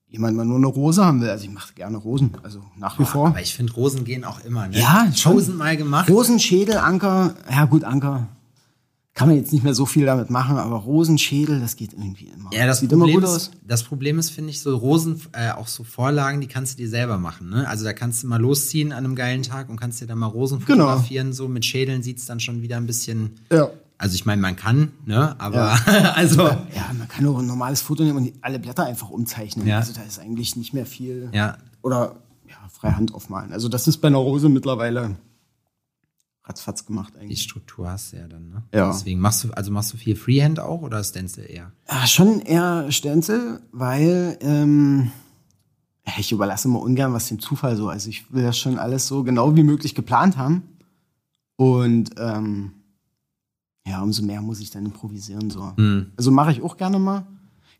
Speaker 2: jemand mal nur eine Rose haben will. Also ich mache gerne Rosen, also nach wie vor.
Speaker 1: Aber ich finde, Rosen gehen auch immer, ne?
Speaker 2: Ja, schon.
Speaker 1: tausendmal gemacht.
Speaker 2: Rosen, Schädel, Anker. Ja gut, Anker kann man jetzt nicht mehr so viel damit machen, aber Rosen, Schädel, das geht irgendwie immer.
Speaker 1: Ja, das
Speaker 2: sieht
Speaker 1: Problem,
Speaker 2: immer gut aus.
Speaker 1: ist, das Problem ist, finde ich, so Rosen, äh, auch so Vorlagen, die kannst du dir selber machen. Ne? Also da kannst du mal losziehen an einem geilen Tag und kannst dir dann mal Rosen
Speaker 2: Genau.
Speaker 1: fotografieren. So mit Schädeln sieht's dann schon wieder ein bisschen.
Speaker 2: Ja.
Speaker 1: Also ich meine, man kann, ne? Aber [laughs] also
Speaker 2: Ja, man kann auch ein normales Foto nehmen und alle Blätter einfach umzeichnen.
Speaker 1: Ja.
Speaker 2: Also da ist eigentlich nicht mehr viel.
Speaker 1: ja,
Speaker 2: Oder ja, freihand aufmalen. Also das ist bei einer Rose mittlerweile ratzfatz gemacht
Speaker 1: die
Speaker 2: eigentlich.
Speaker 1: Struktur hast du ja dann, ne?
Speaker 2: Ja.
Speaker 1: Deswegen machst du, also machst du viel Freehand auch oder Stencil eher?
Speaker 2: Ja, schon eher Stenzel, weil ähm, ich überlasse immer ungern was dem Zufall so. Also ich will das schon alles so genau wie möglich geplant haben. Und ähm, ja, umso mehr muss ich dann improvisieren. So.
Speaker 1: Hm.
Speaker 2: Also mache ich auch gerne mal.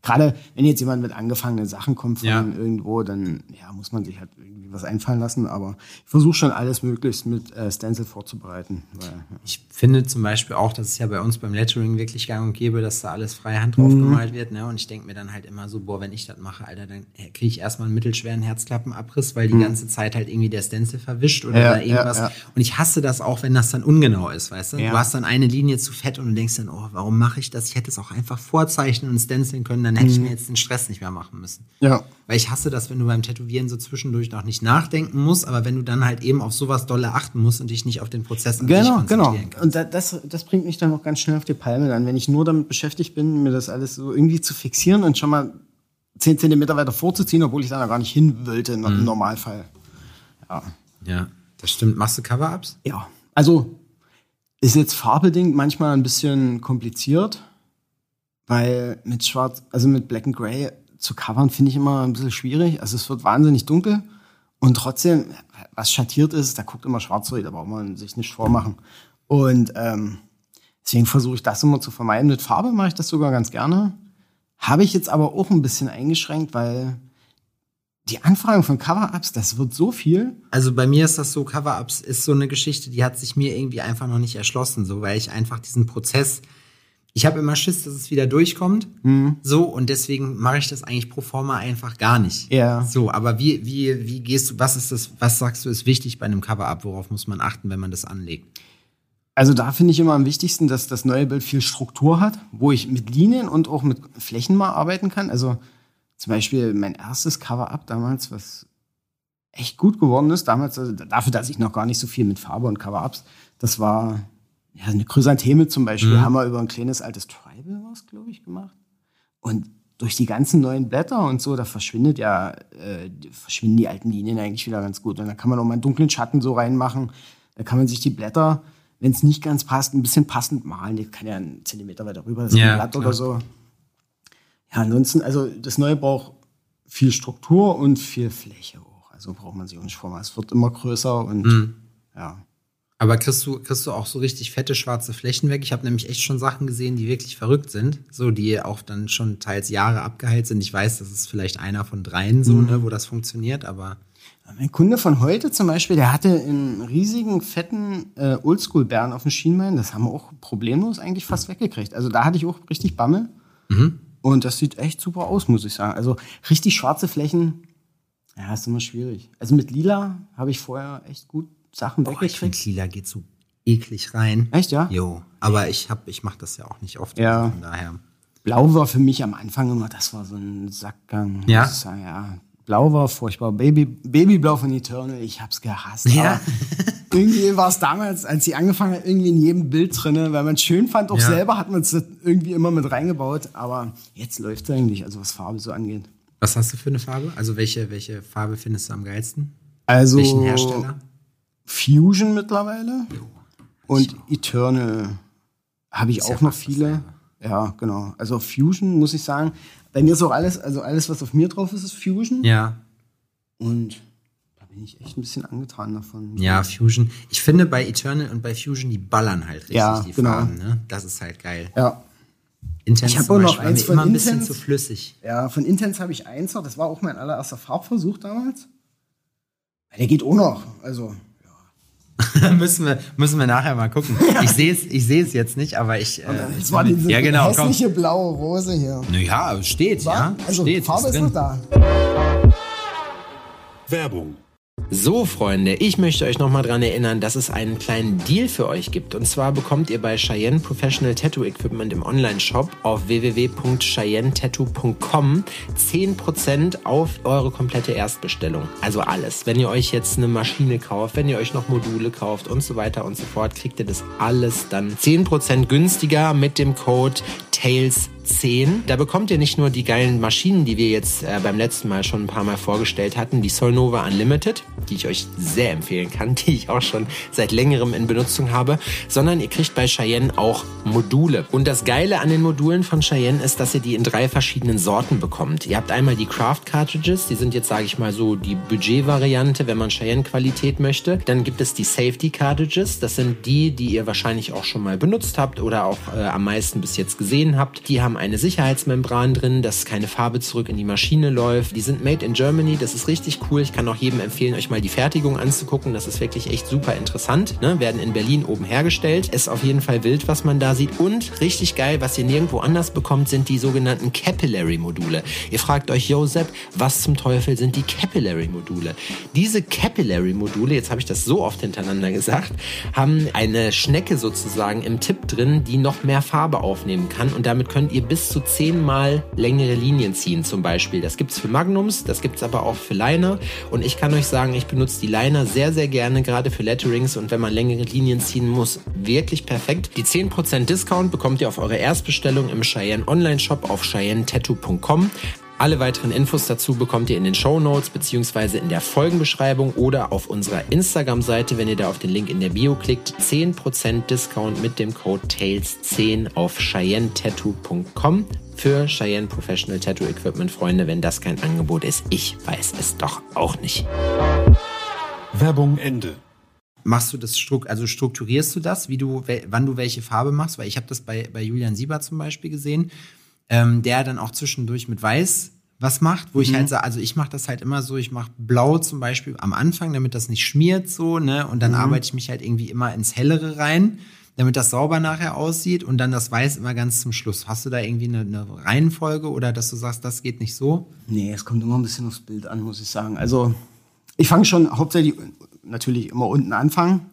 Speaker 2: Gerade wenn jetzt jemand mit angefangenen Sachen kommt von
Speaker 1: Ja.
Speaker 2: irgendwo, dann ja, muss man sich halt irgendwie was einfallen lassen. Aber ich versuche schon alles möglichst mit äh, Stencil vorzubereiten. Weil, ja.
Speaker 1: Ich finde zum Beispiel auch, das ist ja bei uns beim Lettering wirklich gang und gäbe, dass da alles freihand drauf gemalt wird. Ne? Und ich denke mir dann halt immer so, boah, wenn ich das mache, Alter, dann kriege ich erstmal einen mittelschweren Herzklappenabriss, weil die ganze Zeit halt irgendwie der Stencil verwischt oder
Speaker 2: Ja,
Speaker 1: da irgendwas. Und ich hasse das auch, wenn das dann ungenau ist, weißt du? Du hast dann eine Linie zu fett und du denkst dann, oh, warum mache ich das? Ich hätte es auch einfach vorzeichnen und stenciln können, dann hätte ich mir jetzt den Stress nicht mehr machen müssen.
Speaker 2: ja.
Speaker 1: Weil ich hasse das, wenn du beim Tätowieren so zwischendurch noch nicht nachdenken musst, aber wenn du dann halt eben auf sowas dolle achten musst und dich nicht auf den Prozess an
Speaker 2: Genau, genau.
Speaker 1: konzentrieren kannst.
Speaker 2: Und da, das, das bringt mich dann auch ganz schnell auf die Palme dann, wenn ich nur damit beschäftigt bin, mir das alles so irgendwie zu fixieren und schon mal zehn Zentimeter weiter vorzuziehen, obwohl ich da gar nicht hin wollte
Speaker 1: Mhm.
Speaker 2: im Normalfall. Ja.
Speaker 1: Ja, das stimmt. Machst du Cover-Ups?
Speaker 2: ja. Also ist jetzt farbedingt manchmal ein bisschen kompliziert, weil mit Schwarz, also mit Black and Gray zu covern finde ich immer ein bisschen schwierig. Also es wird wahnsinnig dunkel und trotzdem, was schattiert ist, da guckt immer schwarz durch, da braucht man sich nicht vormachen. Und ähm, deswegen versuche ich das immer zu vermeiden. Mit Farbe mache ich das sogar ganz gerne. Habe ich jetzt aber auch ein bisschen eingeschränkt, weil die Anfragen von Cover-Ups, das wird so viel.
Speaker 1: Also bei mir ist das so, Cover-Ups ist so eine Geschichte, die hat sich mir irgendwie einfach noch nicht erschlossen, so, weil ich einfach diesen Prozess,
Speaker 3: ich habe immer Schiss, dass es wieder durchkommt. So, und deswegen mache ich das eigentlich pro forma einfach gar nicht.
Speaker 2: Ja.
Speaker 3: So, aber wie, wie, wie gehst du, was ist das, was sagst du, ist wichtig bei einem Cover-Up? Worauf muss man achten, wenn man das anlegt?
Speaker 2: Also da finde ich immer am wichtigsten, dass das neue Bild viel Struktur hat, wo ich mit Linien und auch mit Flächen mal arbeiten kann. Also zum Beispiel mein erstes Cover-Up damals, was echt gut geworden ist, damals, also dafür, dass ich noch gar nicht so viel mit Farbe und Cover-Ups, das war ja, eine Chrysantheme zum Beispiel,
Speaker 3: Mhm.
Speaker 2: haben wir über ein kleines altes Tribal was, glaube ich, gemacht. Und durch die ganzen neuen Blätter und so, da verschwindet ja, äh, verschwinden die alten Linien eigentlich wieder ganz gut. Und da kann man auch mal einen dunklen Schatten so reinmachen. Da kann man sich die Blätter, wenn es nicht ganz passt, ein bisschen passend malen. Die kann ja einen Zentimeter weiter rüber, das ist
Speaker 3: Ja,
Speaker 2: ein Blatt
Speaker 3: klar.
Speaker 2: oder so. Ja, ansonsten, also das Neue braucht viel Struktur und viel Fläche auch. Also braucht man sich auch nicht vormachen. Es wird immer größer und
Speaker 3: Mhm.
Speaker 2: ja.
Speaker 3: Aber kriegst du, kriegst du auch so richtig fette schwarze Flächen weg? Ich habe nämlich echt schon Sachen gesehen, die wirklich verrückt sind. So, die auch dann schon teils Jahre abgeheilt sind. Ich weiß, das ist vielleicht einer von dreien so, ne, wo das funktioniert, aber.
Speaker 2: Mein Kunde von heute zum Beispiel, der hatte einen riesigen, fetten äh, Oldschool-Bären auf dem Schienbein. Das haben wir auch problemlos eigentlich fast weggekriegt. Also da hatte ich auch richtig Bammel. Und das sieht echt super aus, muss ich sagen. Also richtig schwarze Flächen, ja, ist immer schwierig. Also mit Lila habe ich vorher echt gut Sachen
Speaker 3: Boah, ich finde,
Speaker 2: weggekriegt.
Speaker 3: lila geht so eklig rein.
Speaker 2: Echt, ja?
Speaker 3: Jo. Aber ich hab, ich mache das ja auch nicht oft.
Speaker 2: Ja.
Speaker 3: Von daher.
Speaker 2: Blau war für mich am Anfang immer, das war so ein Sackgang.
Speaker 3: Ja?
Speaker 2: ich sagen, ja. Blau war furchtbar. Baby, Babyblau von Eternal, ich hab's gehasst.
Speaker 3: Ja.
Speaker 2: Irgendwie war es damals, als sie angefangen hat, irgendwie in jedem Bild drinne, weil man es schön fand, auch
Speaker 3: Ja.
Speaker 2: selber hat man es irgendwie immer mit reingebaut. Aber jetzt läuft es eigentlich, also was Farbe so angeht.
Speaker 3: Was hast du für eine Farbe? Also welche, welche Farbe findest du am geilsten?
Speaker 2: Also
Speaker 3: Welchen Hersteller?
Speaker 2: Fusion mittlerweile und Eternal habe ich
Speaker 3: Ist ja
Speaker 2: auch noch viele. Ja, genau. Also Fusion muss ich sagen, bei mir ist auch alles, also alles, was auf mir drauf ist, ist Fusion.
Speaker 3: Ja.
Speaker 2: Und da bin ich echt ein bisschen angetan davon.
Speaker 3: Ja, Fusion. Ich finde bei Eternal und bei Fusion, die ballern halt richtig,
Speaker 2: Ja,
Speaker 3: die
Speaker 2: genau.
Speaker 3: Farben, ne? Das ist halt geil.
Speaker 2: Ja.
Speaker 3: Intense
Speaker 2: Ich hab
Speaker 3: zum
Speaker 2: auch noch eins von
Speaker 3: immer ein bisschen
Speaker 2: Intense.
Speaker 3: zu flüssig.
Speaker 2: Ja, von Intense habe ich eins noch. Das war auch mein allererster Farbversuch damals. Der geht auch noch. Also, [laughs]
Speaker 3: müssen, wir, müssen wir nachher mal gucken. [laughs] Ich sehe es ich sehe es jetzt nicht, aber ich. Äh,
Speaker 2: das war diese
Speaker 3: ja, genau, komm.
Speaker 2: hässliche blaue Rose hier.
Speaker 3: Naja, es steht,
Speaker 2: War?
Speaker 3: ja.
Speaker 2: Also,
Speaker 3: steht,
Speaker 2: Farbe ist,
Speaker 3: drin.
Speaker 2: noch da.
Speaker 4: Werbung.
Speaker 3: So, Freunde, ich möchte euch nochmal dran erinnern, dass es einen kleinen Deal für euch gibt. Und zwar bekommt ihr bei Cheyenne Professional Tattoo Equipment im Online-Shop auf www.cheyennetattoo.com 10% auf eure komplette Erstbestellung. Also alles. Wenn ihr euch jetzt eine Maschine kauft, wenn ihr euch noch Module kauft und so weiter und so fort, kriegt ihr das alles dann 10% günstiger mit dem Code TAILS 10. Da bekommt ihr nicht nur die geilen Maschinen, die wir jetzt äh, beim letzten Mal schon ein paar Mal vorgestellt hatten, die Solnova Unlimited, die ich euch sehr empfehlen kann, [laughs] die ich auch schon seit längerem in Benutzung habe, sondern ihr kriegt bei Cheyenne auch Module. Und das Geile an den Modulen von Cheyenne ist, dass ihr die in drei verschiedenen Sorten bekommt. Ihr habt einmal die Craft Cartridges, die sind jetzt, sage ich mal so, die Budget-Variante, wenn man Cheyenne-Qualität möchte. Dann gibt es die Safety Cartridges, das sind die, die ihr wahrscheinlich auch schon mal benutzt habt oder auch äh, am meisten bis jetzt gesehen habt. Die haben eine Sicherheitsmembran drin, dass keine Farbe zurück in die Maschine läuft. Die sind made in Germany, das ist richtig cool. Ich kann auch jedem empfehlen, euch mal die Fertigung anzugucken. Das ist wirklich echt super interessant. Ne? Werden in Berlin oben hergestellt. Ist auf jeden Fall wild, was man da sieht. Und richtig geil, was ihr nirgendwo anders bekommt, sind die sogenannten Capillary-Module. Ihr fragt euch, Josep, was zum Teufel sind die Capillary-Module? Diese Capillary-Module, jetzt habe ich das so oft hintereinander gesagt, haben eine Schnecke sozusagen im Tipp drin, die noch mehr Farbe aufnehmen kann. Und damit könnt ihr bis zu zehnmal längere Linien ziehen zum Beispiel. Das gibt's für Magnums, das gibt's aber auch für Liner. Und ich kann euch sagen, ich benutze die Liner sehr, sehr gerne, gerade für Letterings. Und wenn man längere Linien ziehen muss, wirklich perfekt. Die 10% Discount bekommt ihr auf eure Erstbestellung im Cheyenne Online-Shop auf cheyennetattoo.com. Alle weiteren Infos dazu bekommt ihr in den Show Notes beziehungsweise in der Folgenbeschreibung oder auf unserer Instagram-Seite, wenn ihr da auf den Link in der Bio klickt. 10% Discount mit dem Code TAILS10 auf cheyennetattoo.com für Cheyenne Professional Tattoo Equipment. Freunde, wenn das kein Angebot ist, ich weiß es doch auch nicht.
Speaker 4: Werbung Ende.
Speaker 3: Machst du das also strukturierst du das, wie du, wann du welche Farbe machst? Weil ich habe das bei, bei Julian Sieber zum Beispiel gesehen, ähm, der dann auch zwischendurch mit Weiß was macht, wo ich halt sage, also ich mache das halt immer so, ich mache Blau zum Beispiel am Anfang, damit das nicht schmiert so, ne? Und dann arbeite ich mich halt irgendwie immer ins Hellere rein,
Speaker 1: damit das sauber nachher aussieht und dann das Weiß immer ganz zum Schluss. Hast du da irgendwie eine, eine Reihenfolge oder dass du sagst, das geht nicht so?
Speaker 2: Nee, es kommt immer ein bisschen aufs Bild an, muss ich sagen. Also ich fange schon hauptsächlich natürlich immer unten anfangen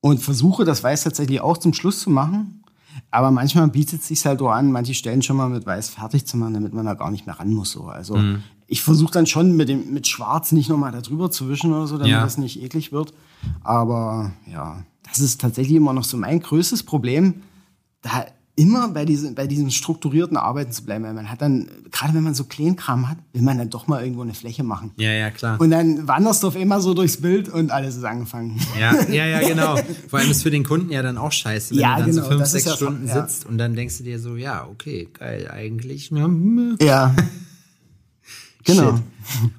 Speaker 2: und versuche das Weiß tatsächlich auch zum Schluss zu machen. Aber manchmal bietet es sich halt auch an, manche Stellen schon mal mit Weiß fertig zu machen, damit man da gar nicht mehr ran muss. So. Also
Speaker 1: Mhm.
Speaker 2: ich versuche dann schon mit, dem, mit Schwarz nicht nochmal da drüber zu wischen oder so, damit
Speaker 1: Ja.
Speaker 2: das nicht eklig wird. Aber ja, das ist tatsächlich immer noch so mein größtes Problem, da immer bei diesen, bei diesen strukturierten Arbeiten zu bleiben. Weil man hat dann, gerade wenn man so Kleinkram hat, will man dann doch mal irgendwo eine Fläche machen.
Speaker 1: Ja, ja, klar.
Speaker 2: Und dann wanderst du auf einmal so durchs Bild und alles ist angefangen.
Speaker 1: Ja, ja, ja, [laughs] genau. Vor allem ist für den Kunden ja dann auch scheiße, wenn
Speaker 2: Ja,
Speaker 1: du dann
Speaker 2: genau,
Speaker 1: so fünf, sechs
Speaker 2: ja
Speaker 1: Stunden
Speaker 2: ja.
Speaker 1: sitzt und dann denkst du dir so, ja, okay, geil, eigentlich. Ne?
Speaker 2: Ja. [laughs] genau.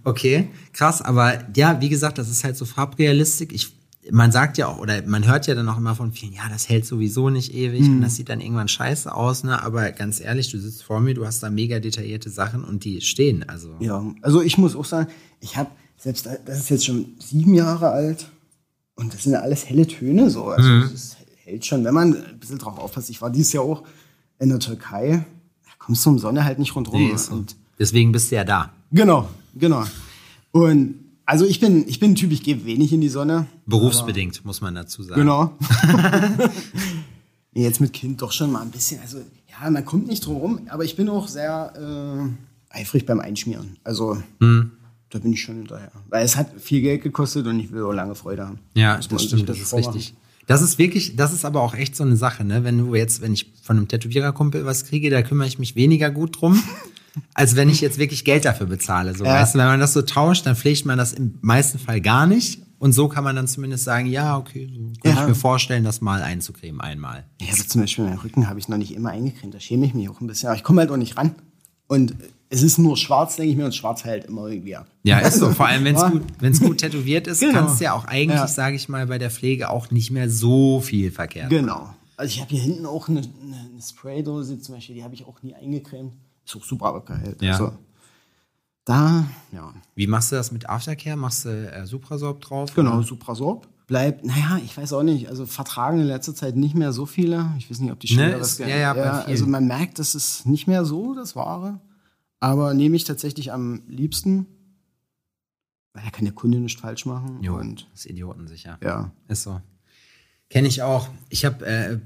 Speaker 1: Okay, krass, aber ja, wie gesagt, das ist halt so Farbrealistik. Ich, man sagt ja auch, oder man hört ja dann auch immer von vielen, ja, das hält sowieso nicht ewig
Speaker 2: Mhm.
Speaker 1: und das sieht dann irgendwann scheiße aus, ne? Aber ganz ehrlich, du sitzt vor mir, du hast da mega detaillierte Sachen und die stehen. Also
Speaker 2: Ja, also ich muss auch sagen, ich habe, selbst da- das ist jetzt schon sieben Jahre alt und das sind ja alles helle Töne so. Also
Speaker 1: Mhm.
Speaker 2: es hält schon, wenn man ein bisschen drauf aufpasst. Ich war dieses Jahr auch in der Türkei, da kommst du um Sonne halt nicht rundherum.
Speaker 1: nee, ist so.
Speaker 2: und
Speaker 1: deswegen bist du ja da.
Speaker 2: genau, genau. Und also ich bin, ich bin ein Typ, ich gehe wenig in die Sonne.
Speaker 1: Berufsbedingt, muss man dazu sagen.
Speaker 2: Genau. [laughs] [laughs] jetzt mit Kind doch schon mal ein bisschen. Also, ja, man kommt nicht drum rum, aber ich bin auch sehr äh, eifrig beim Einschmieren. Also,
Speaker 1: Hm.
Speaker 2: da bin ich schon hinterher. Weil es hat viel Geld gekostet und ich will auch lange Freude haben.
Speaker 1: Ja, das
Speaker 2: sich
Speaker 1: stimmt, das ist
Speaker 2: vormachen.
Speaker 1: richtig. Das ist wirklich, das ist aber auch echt so eine Sache, ne? Wenn du jetzt, wenn ich von einem Tätowiererkumpel was kriege, da kümmere ich mich weniger gut drum, [laughs] als wenn ich jetzt wirklich Geld dafür bezahle. So,
Speaker 2: Ja.
Speaker 1: weißt du, wenn man das so tauscht, dann pflegt man das im meisten Fall gar nicht. Und so kann man dann zumindest sagen, ja, okay, so könnte
Speaker 2: Ja.
Speaker 1: ich mir vorstellen, das mal einzucremen einmal.
Speaker 2: Ja, aber zum Beispiel meinen Rücken habe ich noch nicht immer eingecremt. Da schäme ich mich auch ein bisschen. Aber ich komme halt auch nicht ran. Und es ist nur schwarz, denke ich mir, und schwarz hält immer irgendwie ab.
Speaker 1: Ja, ist so. Vor allem, wenn es gut, wenn's gut tätowiert ist,
Speaker 2: Genau.
Speaker 1: kannst du ja auch eigentlich,
Speaker 2: Ja.
Speaker 1: sage ich mal, bei der Pflege auch nicht mehr so viel verkehrt.
Speaker 2: Genau. Also ich habe hier hinten auch eine, eine, eine Spraydose zum Beispiel, die habe ich auch nie eingecremt. Ist auch super abgeheilt.
Speaker 1: Ja.
Speaker 2: Also, da, ja.
Speaker 1: Wie machst du das mit Aftercare? Machst du äh, Suprasorb drauf?
Speaker 2: Genau, Suprasorb. Bleibt, naja, ich weiß auch nicht, also vertragen in letzter Zeit nicht mehr so viele. Ich weiß nicht, ob die schon
Speaker 1: Ne, ist-
Speaker 2: was
Speaker 1: ja, ja, vielen.
Speaker 2: Also man merkt, das ist nicht mehr so das Wahre. Aber nehme ich tatsächlich am liebsten, weil da kann der Kunde nicht falsch machen.
Speaker 1: Jo,
Speaker 2: Und
Speaker 1: ist idiotensicher.
Speaker 2: ja.
Speaker 1: Ist so. Kenne ich auch. Ich habe äh,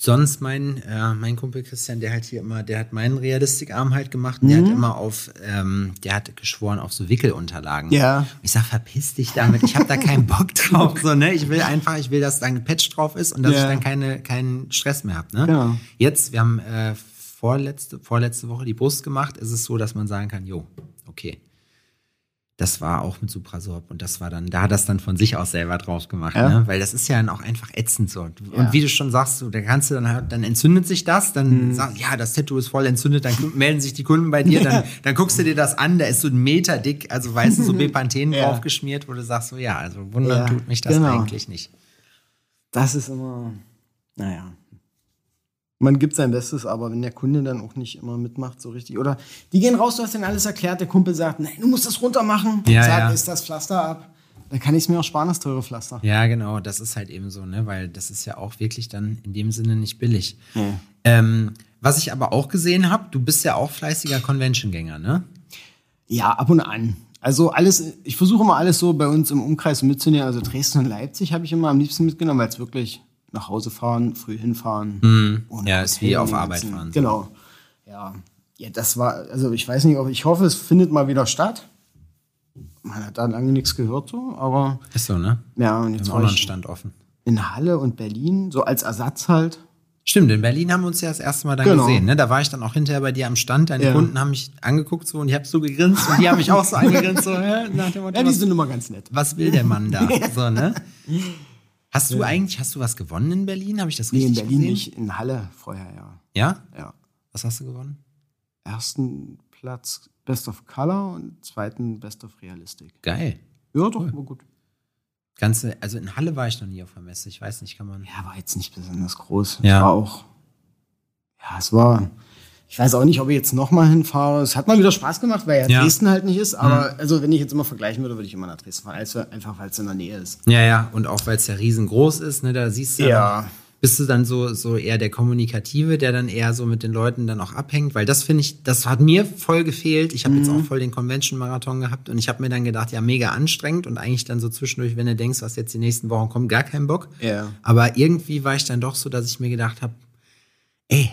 Speaker 1: sonst meinen, äh, mein Kumpel Christian, der halt hier immer, der hat meinen Realistikarm halt gemacht. und Der
Speaker 2: Mhm.
Speaker 1: hat immer auf, ähm, der hat geschworen auf so Wickelunterlagen.
Speaker 2: Ja.
Speaker 1: Ich sag, verpiss dich damit. Ich habe da keinen Bock [laughs] drauf. So, ne? Ich will einfach, ich will, dass da ein Patch drauf ist und dass
Speaker 2: Ja.
Speaker 1: ich dann keine, keinen Stress mehr habe. Ne?
Speaker 2: Genau.
Speaker 1: Jetzt, wir haben äh, vorletzte, vorletzte Woche die Brust gemacht, ist es so, dass man sagen kann, jo, okay. Das war auch mit Suprasorb und das war dann, da hat das dann von sich aus selber drauf gemacht,
Speaker 2: Ja.
Speaker 1: ne? Weil das ist ja dann auch einfach ätzend so. Und
Speaker 2: Ja.
Speaker 1: wie du schon sagst, so, da kannst du dann halt, dann entzündet sich das, dann
Speaker 2: Mhm.
Speaker 1: sagst ja, das Tattoo ist voll entzündet, dann melden sich die Kunden bei dir, dann, dann guckst du dir das an, da ist so ein Meter dick, also weißt du, so [laughs] Bepanthen
Speaker 2: Ja.
Speaker 1: draufgeschmiert, wo du sagst so, ja, also wundern
Speaker 2: Ja,
Speaker 1: tut mich das
Speaker 2: genau.
Speaker 1: eigentlich nicht.
Speaker 2: Das ist immer, naja. Man gibt sein Bestes, aber wenn der Kunde dann auch nicht immer mitmacht, so richtig. Oder die gehen raus, du hast denen alles erklärt, der Kumpel sagt, nein, du musst das runter machen.
Speaker 1: Ja,
Speaker 2: Zack,
Speaker 1: ja.
Speaker 2: ist das Pflaster ab. Dann kann ich es mir auch sparen, das teure Pflaster.
Speaker 1: Ja, genau, das ist halt eben so, ne, weil das ist ja auch wirklich dann in dem Sinne nicht billig.
Speaker 2: Nee.
Speaker 1: Ähm, was ich aber auch gesehen habe, du bist ja auch fleißiger Convention-Gänger, ne?
Speaker 2: Ja, ab und an. Also alles, ich versuche immer alles so bei uns im Umkreis mitzunehmen. Also Dresden und Leipzig habe ich immer am liebsten mitgenommen, weil es wirklich nach Hause fahren, früh hinfahren.
Speaker 1: Mhm. Ja, ist wie auf
Speaker 2: und
Speaker 1: Arbeit
Speaker 2: ganzen-
Speaker 1: fahren.
Speaker 2: Genau. Ja. Ja, das war, also ich weiß nicht, ob ich hoffe, es findet mal wieder statt. Man hat da lange nichts gehört, so, aber
Speaker 1: Ist so, ne?
Speaker 2: ja, und jetzt war ich
Speaker 1: Stand offen.
Speaker 2: in Halle und Berlin, so als Ersatz halt.
Speaker 1: Stimmt, in Berlin haben wir uns ja das erste Mal dann
Speaker 2: Genau.
Speaker 1: gesehen. Ne? Da war ich dann auch hinterher bei dir am Stand. Deine
Speaker 2: Ja.
Speaker 1: Kunden haben mich angeguckt so und ich habe so gegrinst und die haben mich auch so [laughs] angegrinst. So, ja, nach dem Motto,
Speaker 2: Ja, die
Speaker 1: was,
Speaker 2: sind immer ganz nett.
Speaker 1: was will der Mann da? [laughs] So, ne? Hast du eigentlich, hast du was gewonnen in Berlin? Habe ich das
Speaker 2: Nee,
Speaker 1: richtig
Speaker 2: in Berlin
Speaker 1: gesehen?
Speaker 2: nicht, in Halle vorher, ja.
Speaker 1: Ja?
Speaker 2: Ja.
Speaker 1: Was hast du gewonnen?
Speaker 2: Ersten Platz Best of Color und zweiten Best of Realistic.
Speaker 1: Geil.
Speaker 2: Ja, doch, war gut.
Speaker 1: Ganze, also in Halle war ich noch nie auf der Messe. Ich weiß nicht, kann man.
Speaker 2: Ja, war jetzt nicht besonders groß.
Speaker 1: Ja.
Speaker 2: Es war auch, ja, es war, ich weiß auch nicht, ob ich jetzt nochmal hinfahre. Es hat mal wieder Spaß gemacht, weil ja,
Speaker 1: Ja.
Speaker 2: Dresden halt nicht ist. Aber also, wenn ich jetzt immer vergleichen würde, würde ich immer nach Dresden fahren. Also, einfach, weil es in der Nähe ist.
Speaker 1: Ja, ja, und auch weil es ja riesengroß ist, ne, da siehst du ja.
Speaker 2: Ja.
Speaker 1: Bist du dann so, so eher der Kommunikative, der dann eher so mit den Leuten dann auch abhängt? Weil das finde ich, das hat mir voll gefehlt. Ich habe jetzt auch voll den Convention-Marathon gehabt und ich habe mir dann gedacht, ja, mega anstrengend und eigentlich dann so zwischendurch, wenn du denkst, was jetzt die nächsten Wochen kommt, gar keinen Bock.
Speaker 2: Ja.
Speaker 1: Aber irgendwie war ich dann doch so, dass ich mir gedacht habe, ey,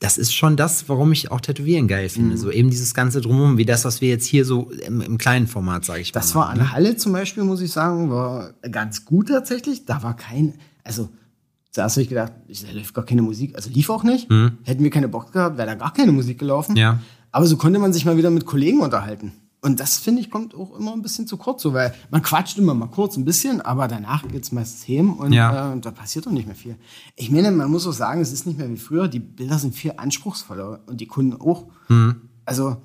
Speaker 1: das ist schon das, warum ich auch Tätowieren geil finde. So eben dieses ganze Drumherum, wie das, was wir jetzt hier so im, im kleinen Format, sage ich
Speaker 2: Das
Speaker 1: mal.
Speaker 2: war an Halle zum Beispiel, muss ich sagen, war ganz gut tatsächlich. Da war kein, also zuerst habe ich gedacht, da lief gar keine Musik, also lief auch nicht. Hätten wir keine Bock gehabt, wäre da gar keine Musik gelaufen.
Speaker 1: Ja.
Speaker 2: Aber so konnte man sich mal wieder mit Kollegen unterhalten. Und das, finde ich, kommt auch immer ein bisschen zu kurz, so, weil man quatscht immer mal kurz ein bisschen, aber danach geht's meistens heim und
Speaker 1: Ja.
Speaker 2: äh, da passiert doch nicht mehr viel. Ich meine, man muss auch sagen, es ist nicht mehr wie früher, die Bilder sind viel anspruchsvoller und die Kunden auch. Also,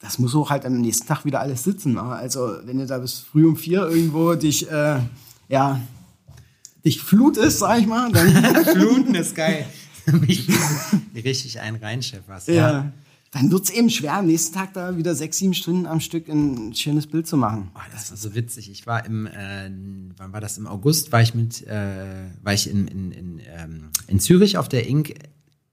Speaker 2: das muss auch halt am nächsten Tag wieder alles sitzen. Ne? Also, wenn du da bis früh um vier irgendwo dich, äh, ja, dich flutest, sag ich mal, dann, [laughs]
Speaker 1: Fluten ist geil. [laughs] Richtig ein Reinchef was.
Speaker 2: ja. Dann wird's eben schwer, am nächsten Tag da wieder sechs, sieben Stunden am Stück ein schönes Bild zu machen.
Speaker 1: Oh, das war so witzig. Ich war im, äh, wann war das? Im August war ich mit, äh, war ich in, in, in, ähm, in Zürich auf der Ink,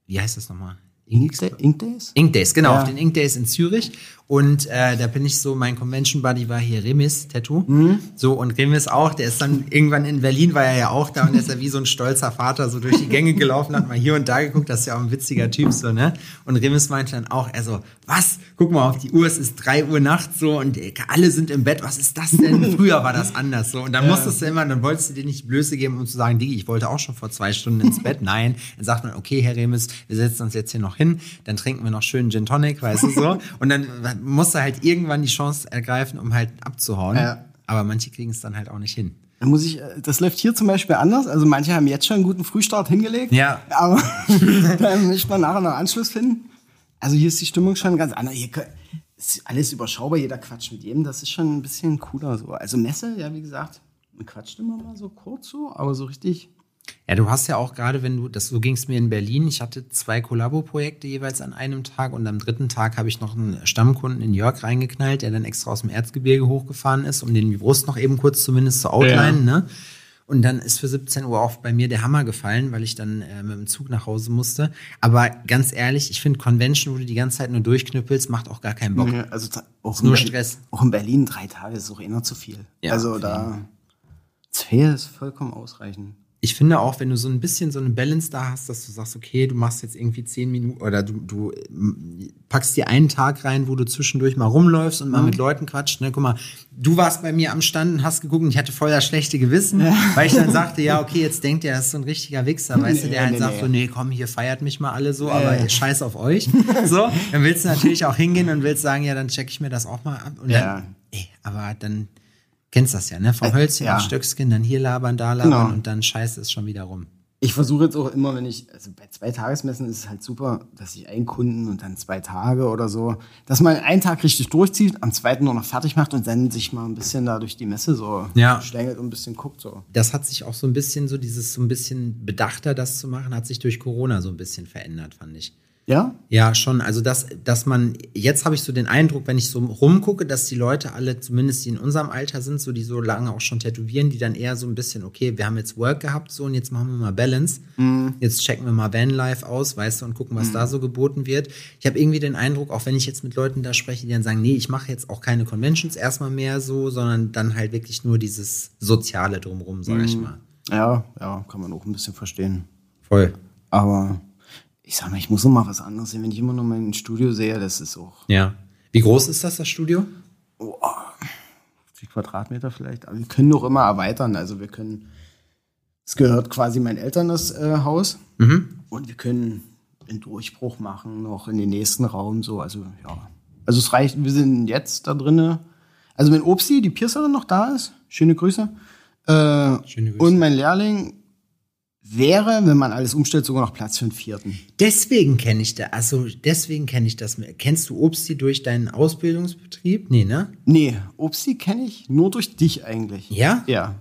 Speaker 1: wie heißt das nochmal?
Speaker 2: Ink, Days?
Speaker 1: Ink Days, genau,
Speaker 2: Ja.
Speaker 1: auf den Ink Days in Zürich. Und äh, da bin ich so, mein Convention Buddy war hier Remis Tattoo.
Speaker 2: Mhm.
Speaker 1: So, und Remis auch, der ist dann irgendwann in Berlin, war er ja auch da und der ist ja wie so ein stolzer Vater so durch die Gänge gelaufen, hat mal hier und da geguckt, das ist ja auch ein witziger Typ so, ne? Und Remis meinte dann auch, er so, was? Guck mal auf die Uhr, es ist drei Uhr nachts so und äh, alle sind im Bett, was ist das denn? [laughs] Früher war das anders so. Und dann musstest du immer, dann wolltest du dir nicht die Blöße geben, um zu sagen, Digi, ich wollte auch schon vor zwei Stunden ins Bett. [laughs] Nein, dann sagt man, okay, Herr Remis, wir setzen uns jetzt hier noch hin, dann trinken wir noch schön Gin Tonic, weißt du so. [laughs] Und dann musst du halt irgendwann die Chance ergreifen, um halt abzuhauen.
Speaker 2: Ja.
Speaker 1: Aber manche kriegen es dann halt auch nicht hin.
Speaker 2: Da muss ich, äh, das läuft hier zum Beispiel anders. Also manche haben jetzt schon einen guten Frühstart hingelegt.
Speaker 1: Ja.
Speaker 2: Aber dann möchte man nachher noch Anschluss finden. Also hier ist die Stimmung schon ganz anders. Hier ist alles überschaubar, jeder quatscht mit jedem. Das ist schon ein bisschen cooler so. Also Messe, ja, wie gesagt, man quatscht immer mal so kurz so, aber so richtig.
Speaker 1: Ja, du hast ja auch gerade, wenn du, das so ging es mir in Berlin, ich hatte zwei Kollabo-Projekte jeweils an einem Tag und am dritten Tag habe ich noch einen Stammkunden in Jörg reingeknallt, der dann extra aus dem Erzgebirge hochgefahren ist, um den Brust noch eben kurz zumindest zu outlinen, ne? Und dann ist für 17 Uhr auch bei mir der Hammer gefallen, weil ich dann äh, mit dem Zug nach Hause musste. Aber ganz ehrlich, ich finde Convention, wo du die ganze Zeit nur durchknüppelst, macht auch gar keinen Bock.
Speaker 2: Ja, Also auch
Speaker 1: nur
Speaker 2: Berlin-
Speaker 1: Stress.
Speaker 2: Auch in Berlin drei Tage ist auch immer zu viel.
Speaker 1: Ja,
Speaker 2: also da zwei ist vollkommen ausreichend.
Speaker 1: Ich finde auch, wenn du so ein bisschen so eine Balance da hast, dass du sagst, okay, du machst jetzt irgendwie zehn Minuten oder du, du ähm, packst dir einen Tag rein, wo du zwischendurch mal rumläufst und mal mit Leuten quatscht. Ne? Guck mal, du warst bei mir am Stand und hast geguckt und ich hatte voll das schlechte Gewissen, weil ich dann sagte, ja, [laughs] okay, jetzt denkt der, das ist so ein richtiger Wichser, weißt du, der
Speaker 2: Nee,
Speaker 1: halt
Speaker 2: nee,
Speaker 1: sagt
Speaker 2: nee.
Speaker 1: so, nee, komm, hier feiert mich mal alle so, aber scheiß auf euch. [laughs] So, dann willst du natürlich auch hingehen und willst sagen, ja, dann check ich mir das auch mal ab. Und
Speaker 2: Ja.
Speaker 1: dann, ey, aber dann kennst das ja, ne? Vom Hölzchen
Speaker 2: ja.
Speaker 1: auf Stöckskin, dann hier labern, da labern
Speaker 2: Genau.
Speaker 1: und dann scheiße es schon wieder rum.
Speaker 2: Ich versuche jetzt auch immer, wenn ich, also bei zwei Tagesmessen ist es halt super, dass ich einen Kunden und dann zwei Tage oder so, dass man einen Tag richtig durchzieht, am zweiten nur noch fertig macht und dann sich mal ein bisschen da durch die Messe so
Speaker 1: Ja.
Speaker 2: schlängelt und ein bisschen guckt so.
Speaker 1: das hat sich auch so ein bisschen so dieses so ein bisschen bedachter das zu machen, hat sich durch Corona so ein bisschen verändert, fand ich.
Speaker 2: Ja?
Speaker 1: Ja, schon. Also, dass, dass man, jetzt habe ich so den Eindruck, wenn ich so rumgucke, dass die Leute alle, zumindest die in unserem Alter sind, so die so lange auch schon tätowieren, die dann eher so ein bisschen, okay, wir haben jetzt Work gehabt, so und jetzt machen wir mal Balance. Jetzt checken wir mal Vanlife aus, weißt du, und gucken, was da so geboten wird. Ich habe irgendwie den Eindruck, auch wenn ich jetzt mit Leuten da spreche, die dann sagen, nee, ich mache jetzt auch keine Conventions erstmal mehr so, sondern dann halt wirklich nur dieses Soziale drumrum, sage ich mal.
Speaker 2: Ja, ja, kann man auch ein bisschen verstehen.
Speaker 1: Voll.
Speaker 2: Aber ich sag mal, ich muss noch mal was anderes sehen. Wenn ich immer nur mein Studio sehe, das ist auch
Speaker 1: Ja. Wie groß ist das, das Studio?
Speaker 2: 50 Quadratmeter vielleicht. Aber wir können noch immer erweitern. Also wir können, es gehört quasi meinen Eltern das äh, Haus. Und wir können einen Durchbruch machen, noch in den nächsten Raum so. Also ja. Also es reicht, wir sind jetzt da drinne. Also wenn Obsti, die Piercerin, noch da ist, schöne Grüße. Äh,
Speaker 1: Schöne Grüße.
Speaker 2: Und mein Lehrling wäre, wenn man alles umstellt, sogar noch Platz für einen vierten.
Speaker 1: Deswegen kenne ich da, also deswegen kenne ich das. Kennst du Obsti durch deinen Ausbildungsbetrieb? Nee, ne?
Speaker 2: Nee, Obsti kenne ich nur durch dich eigentlich.
Speaker 1: Ja?
Speaker 2: Ja.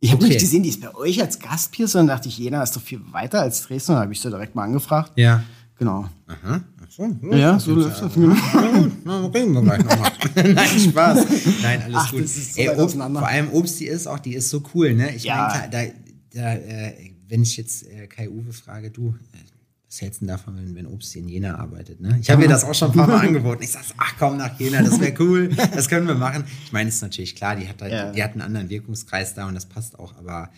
Speaker 2: Ich habe
Speaker 1: Okay.
Speaker 2: nicht gesehen, die ist bei euch als Gastpiercer und dachte ich, Jena ist doch viel weiter als Dresden. Da habe ich sie direkt mal angefragt.
Speaker 1: Ja.
Speaker 2: Genau.
Speaker 1: Aha. Ach so,
Speaker 2: Ja, so läuft das. Genau.
Speaker 1: Na reden wir gleich nochmal. [laughs] [laughs] Nein, Spaß. Nein, alles
Speaker 2: Ach,
Speaker 1: gut.
Speaker 2: das ist so
Speaker 1: Ey,
Speaker 2: weit
Speaker 1: Ob,
Speaker 2: auseinander.
Speaker 1: vor allem Obsti ist auch, die ist so cool, ne? Ich
Speaker 2: Ja.
Speaker 1: meine, da, da äh, wenn ich jetzt äh, Kai Uwe frage, du, äh, was hältst du davon, wenn, wenn Obst in Jena arbeitet? Ne? Ich habe mir das auch schon ein paar Mal [laughs] angeboten. Ich sag, ach komm nach Jena, das wäre cool, das können wir machen. Ich meine, ist natürlich klar, die hat, halt,
Speaker 2: Ja.
Speaker 1: die hat einen anderen Wirkungskreis da und das passt auch, aber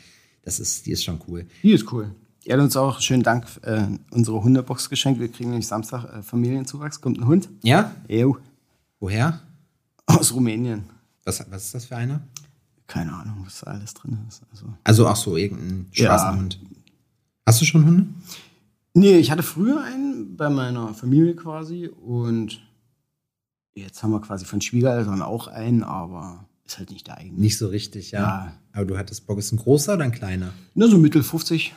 Speaker 1: das ist, die ist schon cool.
Speaker 2: Die ist cool. Die hat uns auch, schönen Dank, äh, unsere Hundebox geschenkt. Wir kriegen nämlich Samstag äh, Familienzuwachs. Kommt ein Hund.
Speaker 1: Ja?
Speaker 2: Ew.
Speaker 1: Woher?
Speaker 2: Aus Rumänien.
Speaker 1: Was, was ist das für einer?
Speaker 2: Keine Ahnung, was da alles drin ist. Also.
Speaker 1: Also ach so, irgendein
Speaker 2: Ja.
Speaker 1: Straßenhund. Hast du schon Hunde?
Speaker 2: Nee, ich hatte früher einen bei meiner Familie quasi und jetzt haben wir quasi von Schwiegereltern auch einen, aber ist halt nicht der eigene.
Speaker 1: Nicht so richtig, ja.
Speaker 2: Ja.
Speaker 1: Aber du hattest Bock, ist ein großer oder ein kleiner?
Speaker 2: Ne, so mittel 50.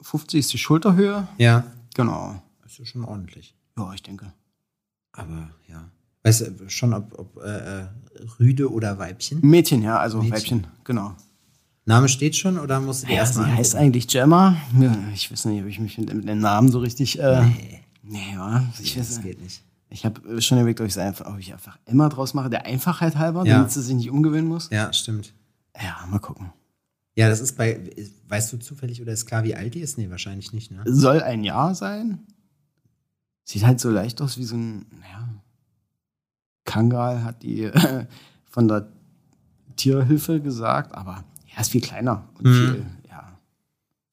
Speaker 2: 50 ist die Schulterhöhe.
Speaker 1: Ja.
Speaker 2: Genau.
Speaker 1: Das ist schon ordentlich.
Speaker 2: Ja, ich denke.
Speaker 1: Aber ja. Weißt du schon, ob, ob äh, äh, Rüde oder Weibchen?
Speaker 2: Mädchen, ja, also
Speaker 1: Mädchen.
Speaker 2: Weibchen, genau.
Speaker 1: Name steht schon oder musst du die
Speaker 2: Ja,
Speaker 1: erstmal
Speaker 2: sie heißt eigentlich Gemma. Ja, ich weiß nicht, ob ich mich mit, dem Namen so richtig. Äh, nee. ja, ich weiß
Speaker 1: Das geht nicht.
Speaker 2: Ich habe schon überlegt, ob ich, einfach, ob ich einfach Emma draus mache, der Einfachheit halber,
Speaker 1: Ja.
Speaker 2: damit sie sich nicht umgewöhnen muss.
Speaker 1: Ja, stimmt.
Speaker 2: Ja, mal gucken.
Speaker 1: Ja, das ist bei, weißt du zufällig oder ist klar, wie alt die ist? Nee, wahrscheinlich nicht, ne?
Speaker 2: Soll ein Jahr sein. Sieht halt so leicht aus wie so ein, naja, Kangal hat die äh, [laughs] von der Tierhilfe gesagt, aber ja, ist viel kleiner und
Speaker 1: Mhm.
Speaker 2: viel, ja.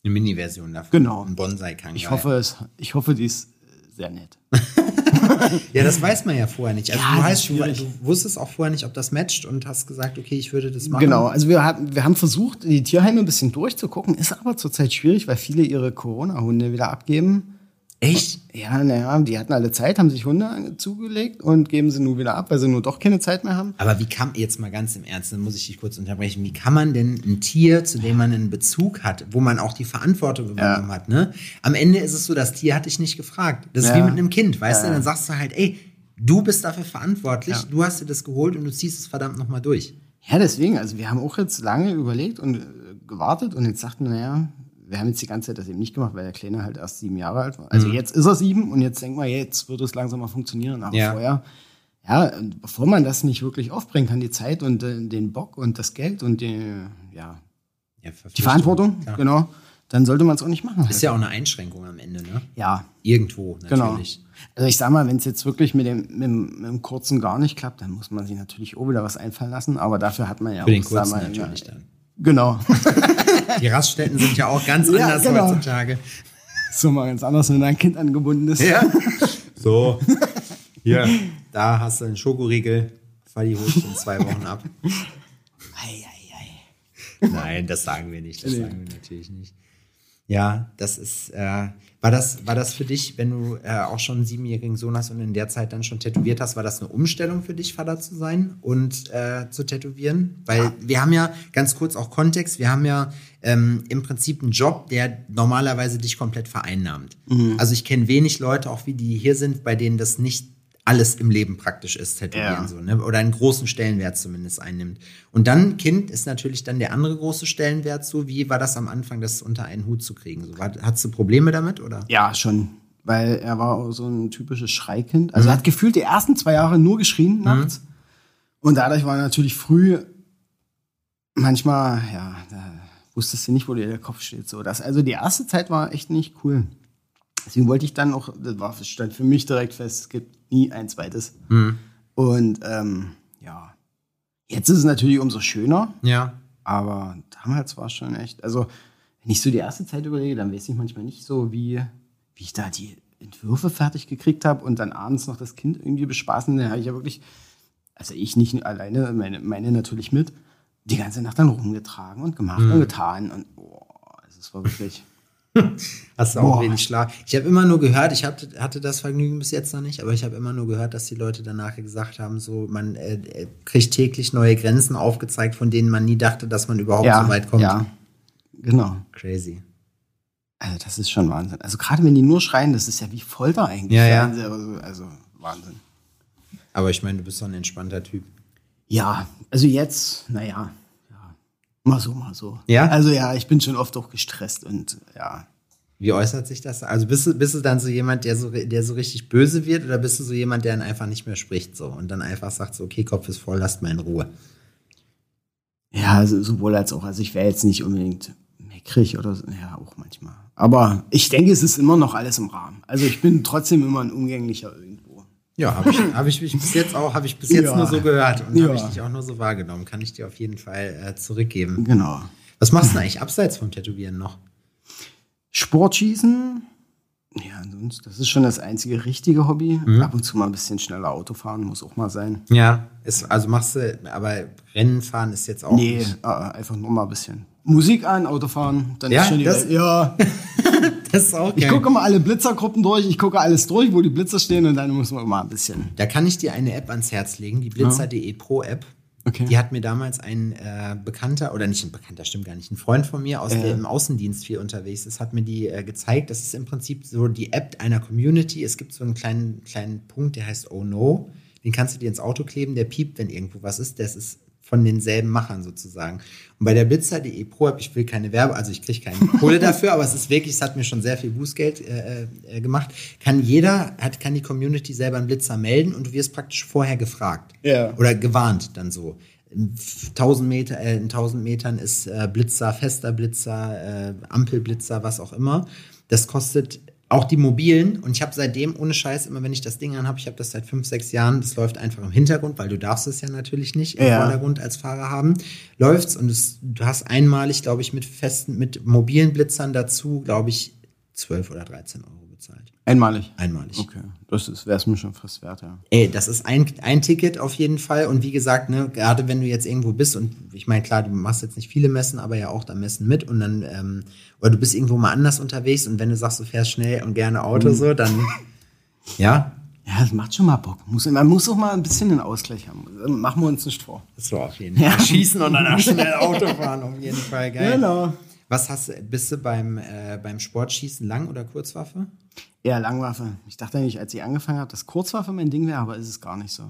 Speaker 1: Eine Mini-Version davon.
Speaker 2: Genau.
Speaker 1: Ein Bonsai-Kangal.
Speaker 2: Ich hoffe, es, ich hoffe, die ist sehr nett. [laughs]
Speaker 1: Ja, das weiß man ja vorher nicht. Also
Speaker 2: Ja,
Speaker 1: du, heißt, du, du wusstest auch vorher nicht, ob das matcht und hast gesagt, okay, ich würde das machen.
Speaker 2: Genau, also wir, hatten, wir haben versucht, die Tierheime ein bisschen durchzugucken, ist aber zurzeit schwierig, weil viele ihre Corona-Hunde wieder abgeben.
Speaker 1: Echt?
Speaker 2: Ja, naja, die hatten alle Zeit, haben sich Hunde zugelegt und geben sie nun wieder ab, weil sie nur doch keine Zeit mehr haben.
Speaker 1: Aber wie kann, jetzt mal ganz im Ernst, dann muss ich dich kurz unterbrechen, wie kann man denn ein Tier, zu dem man einen Bezug hat, wo man auch die Verantwortung übernommen hat, ne? Am Ende ist es so, das Tier hat dich nicht gefragt. Das ist
Speaker 2: Ja.
Speaker 1: wie mit einem Kind, weißt
Speaker 2: Ja.
Speaker 1: du? Dann sagst du halt, ey, du bist dafür verantwortlich,
Speaker 2: Ja.
Speaker 1: du hast dir das geholt und du ziehst es verdammt nochmal durch.
Speaker 2: Ja, deswegen, also wir haben auch jetzt lange überlegt und äh, gewartet und jetzt sagten naja, wir haben jetzt die ganze Zeit das eben nicht gemacht, weil der Kleine halt erst sieben Jahre alt war. Also jetzt ist er sieben und jetzt denken wir, jetzt wird es langsam mal funktionieren. Aber
Speaker 1: Ja.
Speaker 2: vorher, ja, bevor man das nicht wirklich aufbringen kann, die Zeit und äh, den Bock und das Geld und die, ja,
Speaker 1: Ja,
Speaker 2: die Verantwortung,
Speaker 1: Klar.
Speaker 2: genau, dann sollte man es auch nicht machen.
Speaker 1: Ist ja auch eine Einschränkung am Ende, ne?
Speaker 2: ja,
Speaker 1: Irgendwo,
Speaker 2: genau.
Speaker 1: natürlich.
Speaker 2: Also ich sag mal, wenn es jetzt wirklich mit dem, mit, mit dem kurzen gar nicht klappt, dann muss man sich natürlich auch wieder was einfallen lassen. Aber dafür hat man ja
Speaker 1: Für den
Speaker 2: auch, sag
Speaker 1: kurzen
Speaker 2: mal,
Speaker 1: natürlich dann.
Speaker 2: Genau. [laughs]
Speaker 1: Die Raststätten sind ja auch ganz
Speaker 2: Ja,
Speaker 1: anders
Speaker 2: genau.
Speaker 1: heutzutage.
Speaker 2: so mal ganz anders, wenn ein Kind angebunden ist.
Speaker 1: Ja. So. Hier. Da hast du einen Schokoriegel. Falli holt in zwei Wochen ab.
Speaker 2: Ei, ei, ei.
Speaker 1: Nein, das sagen wir nicht. Das sagen wir natürlich nicht. Ja, das ist, äh, war das, war das für dich, wenn du äh, auch schon einen siebenjährigen Sohn hast und in der Zeit dann schon tätowiert hast, war das eine Umstellung für dich, Vater zu sein und äh, zu tätowieren? Weil wir haben ja, ganz kurz auch Kontext, wir haben ja ähm, im Prinzip einen Job, der normalerweise dich komplett vereinnahmt. Also ich kenne wenig Leute, auch wie die hier sind, bei denen das nicht alles im Leben praktisch ist, tätowieren
Speaker 2: Ja.
Speaker 1: so, ne? Oder einen großen Stellenwert zumindest einnimmt. Und dann Kind ist natürlich dann der andere große Stellenwert so. Wie war das am Anfang, das unter einen Hut zu kriegen? So, war, hattest du Probleme damit oder?
Speaker 2: Ja, schon. Weil er war so ein typisches Schreikind. Also er hat gefühlt die ersten zwei Jahre nur geschrien nachts. Und dadurch war er natürlich früh manchmal, ja, da wusstest du nicht, wo dir der Kopf steht. So, das, also die erste Zeit war echt nicht cool. Deswegen wollte ich dann auch, das war, stand für mich direkt fest, es gibt nie ein zweites. Und ähm, ja, jetzt ist es natürlich umso schöner.
Speaker 1: Ja.
Speaker 2: Aber damals war es schon echt, also wenn ich so die erste Zeit überlege, dann weiß ich manchmal nicht so, wie, wie ich da die Entwürfe fertig gekriegt habe und dann abends noch das Kind irgendwie bespaßen. Da habe ich ja wirklich, also ich nicht alleine, meine, meine natürlich mit, die ganze Nacht dann rumgetragen und gemacht und getan. Und oh, also es war wirklich. [laughs]
Speaker 1: Hast du auch
Speaker 2: Boah.
Speaker 1: wenig Schlaf. Ich habe immer nur gehört, ich hatte, hatte das Vergnügen bis jetzt noch nicht, aber ich habe immer nur gehört, dass die Leute danach gesagt haben, so man äh, äh, kriegt täglich neue Grenzen aufgezeigt, von denen man nie dachte, dass man überhaupt
Speaker 2: ja,
Speaker 1: so weit kommt.
Speaker 2: ja, genau.
Speaker 1: Crazy.
Speaker 2: Also das ist schon Wahnsinn. Also gerade wenn die nur schreien, das ist ja wie Folter eigentlich.
Speaker 1: Ja, ja.
Speaker 2: Also, also Wahnsinn.
Speaker 1: Aber ich meine, du bist so ein entspannter Typ.
Speaker 2: Ja, also jetzt, naja, ja, mal so, mal so.
Speaker 1: Ja?
Speaker 2: Also ja, ich bin schon oft auch gestresst und ja.
Speaker 1: Wie äußert sich das? Also bist du, bist du dann so jemand, der so, der so richtig böse wird oder bist du so jemand, der dann einfach nicht mehr spricht so und dann einfach sagt so, okay, Kopf ist voll, lasst mal in Ruhe.
Speaker 2: Ja, also sowohl als auch. Also ich wäre jetzt nicht unbedingt kriege oder so. Ja, auch manchmal. Aber ich denke, es ist immer noch alles im Rahmen. Also ich bin trotzdem immer ein umgänglicher irgendwo.
Speaker 1: Ja, habe ich, hab ich mich bis jetzt auch, habe ich bis jetzt
Speaker 2: Ja.
Speaker 1: nur so gehört und
Speaker 2: Ja.
Speaker 1: habe ich dich auch nur so wahrgenommen. Kann ich dir auf jeden Fall äh, zurückgeben.
Speaker 2: Genau.
Speaker 1: Was machst du eigentlich abseits vom Tätowieren noch?
Speaker 2: Sportschießen. Ja, sonst, das ist schon das einzige richtige Hobby.
Speaker 1: Mhm.
Speaker 2: Ab und zu mal ein bisschen schneller Auto fahren, muss auch mal sein.
Speaker 1: Ja, ist, also machst du, aber Rennen fahren ist jetzt auch
Speaker 2: Nee,
Speaker 1: nicht.
Speaker 2: äh, einfach nur mal ein bisschen. Musik an, Auto fahren, dann
Speaker 1: Ja,
Speaker 2: ist schon die
Speaker 1: das-
Speaker 2: Welt. Ja, [laughs] [laughs]
Speaker 1: Das ist auch
Speaker 2: ich
Speaker 1: geil.
Speaker 2: gucke mal alle Blitzergruppen durch, ich gucke alles durch, wo die Blitzer stehen und dann muss man mal ein bisschen.
Speaker 1: Da kann ich dir eine App ans Herz legen, die Blitzer.de Pro App.
Speaker 2: Okay.
Speaker 1: Die hat mir damals ein äh, Bekannter, oder nicht ein Bekannter, stimmt gar nicht, ein Freund von mir, aus der im Außendienst viel unterwegs ist, hat mir die äh, gezeigt. Das ist im Prinzip so die App einer Community. Es gibt so einen kleinen, kleinen Punkt, der heißt Oh No. Den kannst du dir ins Auto kleben, der piept, wenn irgendwo was ist. Das ist von denselben Machern sozusagen. Und bei der Blitzer.de Pro App, ich will keine Werbe, also ich kriege keine Kohle [laughs] dafür, aber es ist wirklich, es hat mir schon sehr viel Bußgeld äh, äh, gemacht. Kann jeder, hat, kann die Community selber einen Blitzer melden und du wirst praktisch vorher gefragt.
Speaker 2: Ja.
Speaker 1: Oder gewarnt dann so. In 1000 Meter, äh, in 1000 Metern ist äh, Blitzer, fester Blitzer, äh, Ampelblitzer, was auch immer. Das kostet auch die mobilen und ich habe seitdem ohne Scheiß immer, wenn ich das Ding anhabe, ich habe das seit fünf, sechs Jahren, das läuft einfach im Hintergrund, weil du darfst es ja natürlich nicht im
Speaker 2: Ja.
Speaker 1: Vordergrund als Fahrer haben, läuft's und es, du hast einmalig, glaube ich, mit festen, mit mobilen Blitzern dazu, glaube ich, 12 oder 13 Euro bezahlt.
Speaker 2: Einmalig.
Speaker 1: Einmalig.
Speaker 2: Okay, das wäre es mir schon fast wert, ja.
Speaker 1: Ey, das ist ein, ein Ticket auf jeden Fall. Und wie gesagt, ne, gerade wenn du jetzt irgendwo bist und ich meine, klar, du machst jetzt nicht viele Messen, aber ja auch da Messen mit und dann, ähm, oder du bist irgendwo mal anders unterwegs und wenn du sagst, du fährst schnell und gerne Auto so, dann, ja,
Speaker 2: Ja, das macht schon mal Bock. Muss, man muss auch mal ein bisschen einen Ausgleich haben. Machen wir uns nicht vor.
Speaker 1: das war auf jeden Fall. Schießen und danach [laughs] schnell Auto fahren, auf jeden Fall geil.
Speaker 2: Genau.
Speaker 1: Was hast du, bist du beim, äh, beim Sportschießen Lang- oder Kurzwaffe?
Speaker 2: Eher Langwaffe. Ich dachte eigentlich, als ich angefangen habe, dass Kurzwaffe mein Ding wäre, aber ist es gar nicht so.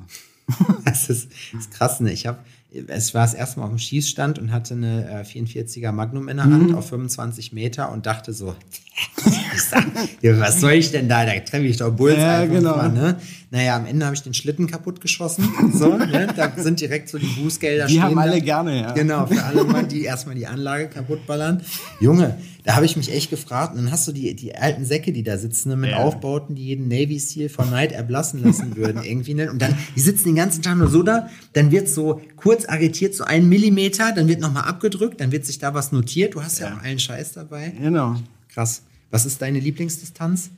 Speaker 2: [laughs]
Speaker 1: Das ist, das ist krass, ne? Ich habe, es war das erste Mal auf dem Schießstand und hatte eine äh, 44er Magnum in der Hand auf 25 Meter und dachte so, [laughs] [laughs] ja, was soll ich denn da? Da treffe ich doch Bulls
Speaker 2: Ja, genau.
Speaker 1: mal, ne? Naja, am Ende habe ich den Schlitten kaputt geschossen. So, ne? Da sind direkt so die Bußgelder
Speaker 2: Die haben alle
Speaker 1: da.
Speaker 2: gerne, ja.
Speaker 1: Genau, für alle mal, die erstmal die Anlage kaputtballern. Junge, da habe ich mich echt gefragt. Und dann hast du die, die alten Säcke, die da sitzen, ne, mit
Speaker 2: Ja.
Speaker 1: Aufbauten, die jeden Navy Seal von Night erblassen lassen würden, irgendwie. Ne? Und dann, die sitzen den ganzen Tag nur so da, dann wird so kurz arretiert, so ein Millimeter, dann wird nochmal abgedrückt, dann wird sich da was notiert. Du hast ja, auch allen Scheiß dabei.
Speaker 2: Genau.
Speaker 1: Krass. Was ist deine Lieblingsdistanz?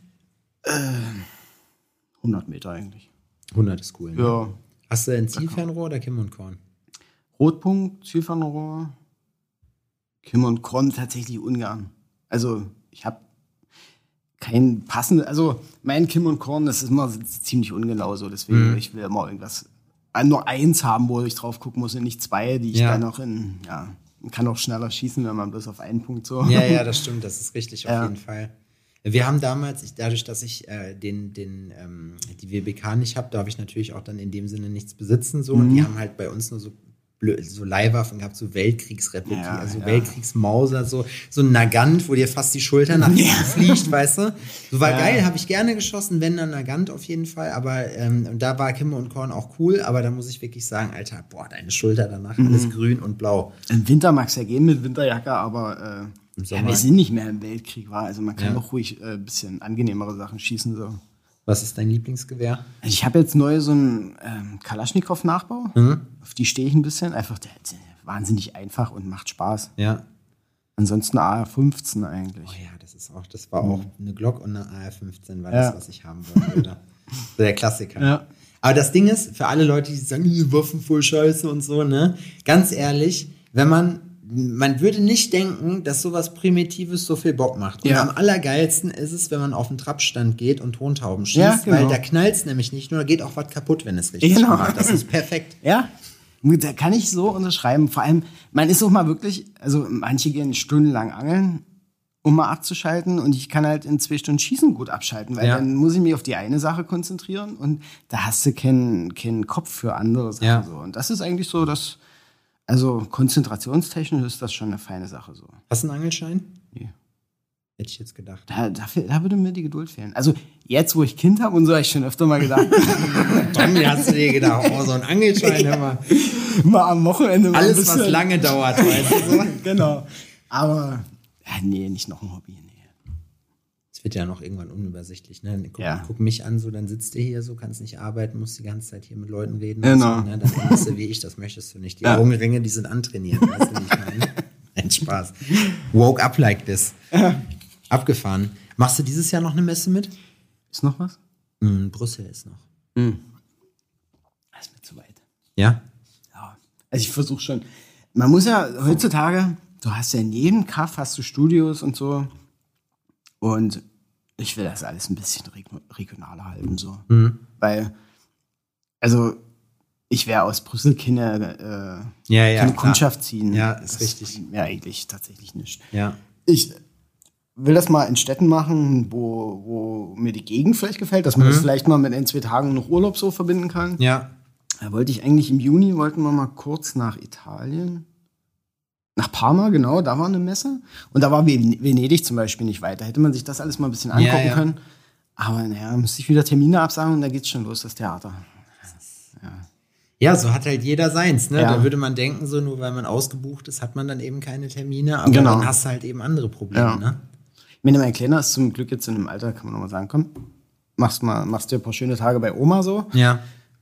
Speaker 2: 100 Meter eigentlich.
Speaker 1: 100 ist cool. Ne?
Speaker 2: Ja.
Speaker 1: Hast du ein Zielfernrohr oder Kim und Korn?
Speaker 2: Rotpunkt, Zielfernrohr, Kim und Korn tatsächlich ungern. Also ich habe kein passendes, also mein Kim und Korn, das ist immer ziemlich ungenau so, deswegen ich will immer irgendwas, äh, nur eins haben, wo ich drauf gucken muss und nicht zwei, die ich
Speaker 1: Ja.
Speaker 2: dann noch in, ja, kann auch schneller schießen, wenn man bloß auf einen Punkt so.
Speaker 1: Ja, ja, das [laughs] stimmt, das ist richtig, auf
Speaker 2: Ja.
Speaker 1: jeden Fall. Wir haben damals, ich, dadurch, dass ich äh, den, den, ähm, die WBK nicht habe, darf ich natürlich auch dann in dem Sinne nichts besitzen. So. Und
Speaker 2: Mhm.
Speaker 1: die haben halt bei uns nur so so Leihwaffen gehabt, so Weltkriegsrepliken,
Speaker 2: Ja,
Speaker 1: also
Speaker 2: ja.
Speaker 1: Weltkriegsmauser, so, so ein Nagant, wo dir fast die Schulter nach hinten [laughs] fliegt, weißt du? So war
Speaker 2: Ja.
Speaker 1: geil, habe ich gerne geschossen, wenn dann Nagant auf jeden Fall, aber ähm, und da war Kimme und Korn auch cool, aber da muss ich wirklich sagen, Alter, boah, deine Schulter danach, alles
Speaker 2: Mhm.
Speaker 1: grün und blau.
Speaker 2: Im Winter mag es ja gehen mit Winterjacke, aber äh, ja, wir sind nicht mehr im Weltkrieg, war. Also man kann
Speaker 1: Ja.
Speaker 2: doch ruhig äh, ein bisschen angenehmere Sachen schießen so.
Speaker 1: Was ist dein Lieblingsgewehr?
Speaker 2: Ich habe jetzt neu so einen ähm, Kalaschnikow-Nachbau.
Speaker 1: Mhm.
Speaker 2: Auf die stehe ich ein bisschen. Einfach der, der wahnsinnig einfach und macht Spaß.
Speaker 1: Ja.
Speaker 2: Ansonsten AR-15 eigentlich.
Speaker 1: Oh ja, das ist auch, das war auch eine Glock und eine AR-15 war
Speaker 2: Ja.
Speaker 1: das, was ich haben würde. so [laughs] der Klassiker.
Speaker 2: Ja.
Speaker 1: Aber das Ding ist, für alle Leute, die sagen, die Waffen voll scheiße und so, ne? Ganz ehrlich, wenn man, man würde nicht denken, dass sowas Primitives so viel Bock macht. Und
Speaker 2: Ja.
Speaker 1: am allergeilsten ist es, wenn man auf den Trappstand geht und Tontauben schießt,
Speaker 2: Ja, genau.
Speaker 1: weil da knallt's nämlich nicht nur, da geht auch was kaputt, wenn es richtig
Speaker 2: Genau.
Speaker 1: macht. Das ist perfekt. [laughs]
Speaker 2: Ja, da kann ich so unterschreiben. Vor allem, man ist auch mal wirklich, also manche gehen stundenlang angeln, um mal abzuschalten und ich kann halt in zwei Stunden Schießen gut abschalten, weil
Speaker 1: Ja.
Speaker 2: dann muss ich mich auf die eine Sache konzentrieren und da hast du keinen, keinen Kopf für andere Sachen.
Speaker 1: Ja.
Speaker 2: So. Und das ist eigentlich so, dass, also konzentrationstechnisch ist das schon eine feine Sache so.
Speaker 1: Hast du einen Angelschein?
Speaker 2: Nee.
Speaker 1: Hätte ich jetzt gedacht.
Speaker 2: Da, da, da würde mir die Geduld fehlen. Also jetzt, wo ich Kind habe und so, habe ich schon öfter mal gedacht, [laughs]
Speaker 1: Tommy, hast du dir gedacht, oh, so ein Angelschein, [laughs] hör mal.
Speaker 2: mal am Wochenende mal
Speaker 1: Alles, was lange dauert, weißt du so. [laughs]
Speaker 2: genau. Aber ja, Ja, nee, nicht noch ein Hobby.
Speaker 1: Es wird ja noch irgendwann unübersichtlich. Ne? Guck,
Speaker 2: Ja.
Speaker 1: guck mich an, so dann sitzt du hier, so kannst nicht arbeiten, musst die ganze Zeit hier mit Leuten reden.
Speaker 2: Genau.
Speaker 1: So, ne? Dann endest du wie ich, das möchtest du nicht. Die
Speaker 2: Ja.
Speaker 1: Augenringe, die sind antrainiert. Weißt du, wie ich meine? [laughs] Ein Spaß. Woke up like this. Abgefahren. Machst du dieses Jahr noch eine Messe mit?
Speaker 2: Ist noch was?
Speaker 1: Hm, Brüssel ist noch.
Speaker 2: Das ist mir zu weit.
Speaker 1: Ja?
Speaker 2: Ja. Also ich versuche schon. Man muss ja heutzutage, du hast ja in jedem Kaff hast du Studios und so. Und ich will das alles ein bisschen reg regionaler halten, so. Weil, also, ich wäre aus Brüssel keine, äh,
Speaker 1: Ja, ja,
Speaker 2: keine. Kundschaft ziehen.
Speaker 1: Ja, ist
Speaker 2: Das
Speaker 1: richtig.
Speaker 2: Ja, eigentlich tatsächlich nicht.
Speaker 1: Ja.
Speaker 2: Ich will das mal in Städten machen, wo, wo mir die Gegend vielleicht gefällt, dass man das vielleicht mal mit ein, zwei Tagen noch Urlaub so verbinden kann.
Speaker 1: Ja.
Speaker 2: Da wollte ich eigentlich im Juni, wollten wir mal kurz nach Italien. Nach Parma, genau, da war eine Messe. Und da war Ven- Venedig zum Beispiel nicht weiter. Hätte man sich das alles mal ein bisschen angucken
Speaker 1: ja.
Speaker 2: können. Aber naja, musste ich wieder Termine absagen und da geht's schon los, das Theater.
Speaker 1: Ja, so hat halt jeder seins, ne?
Speaker 2: Ja.
Speaker 1: Da würde man denken, so nur weil man ausgebucht ist, hat man dann eben keine Termine, aber
Speaker 2: Genau.
Speaker 1: dann hast du halt eben andere Probleme,
Speaker 2: Ja.
Speaker 1: ne?
Speaker 2: Ich meine, mein Kleiner ist zum Glück jetzt in einem Alter, kann man nochmal sagen, komm, machst mal, machst dir ein paar schöne Tage bei Oma so.
Speaker 1: Ja.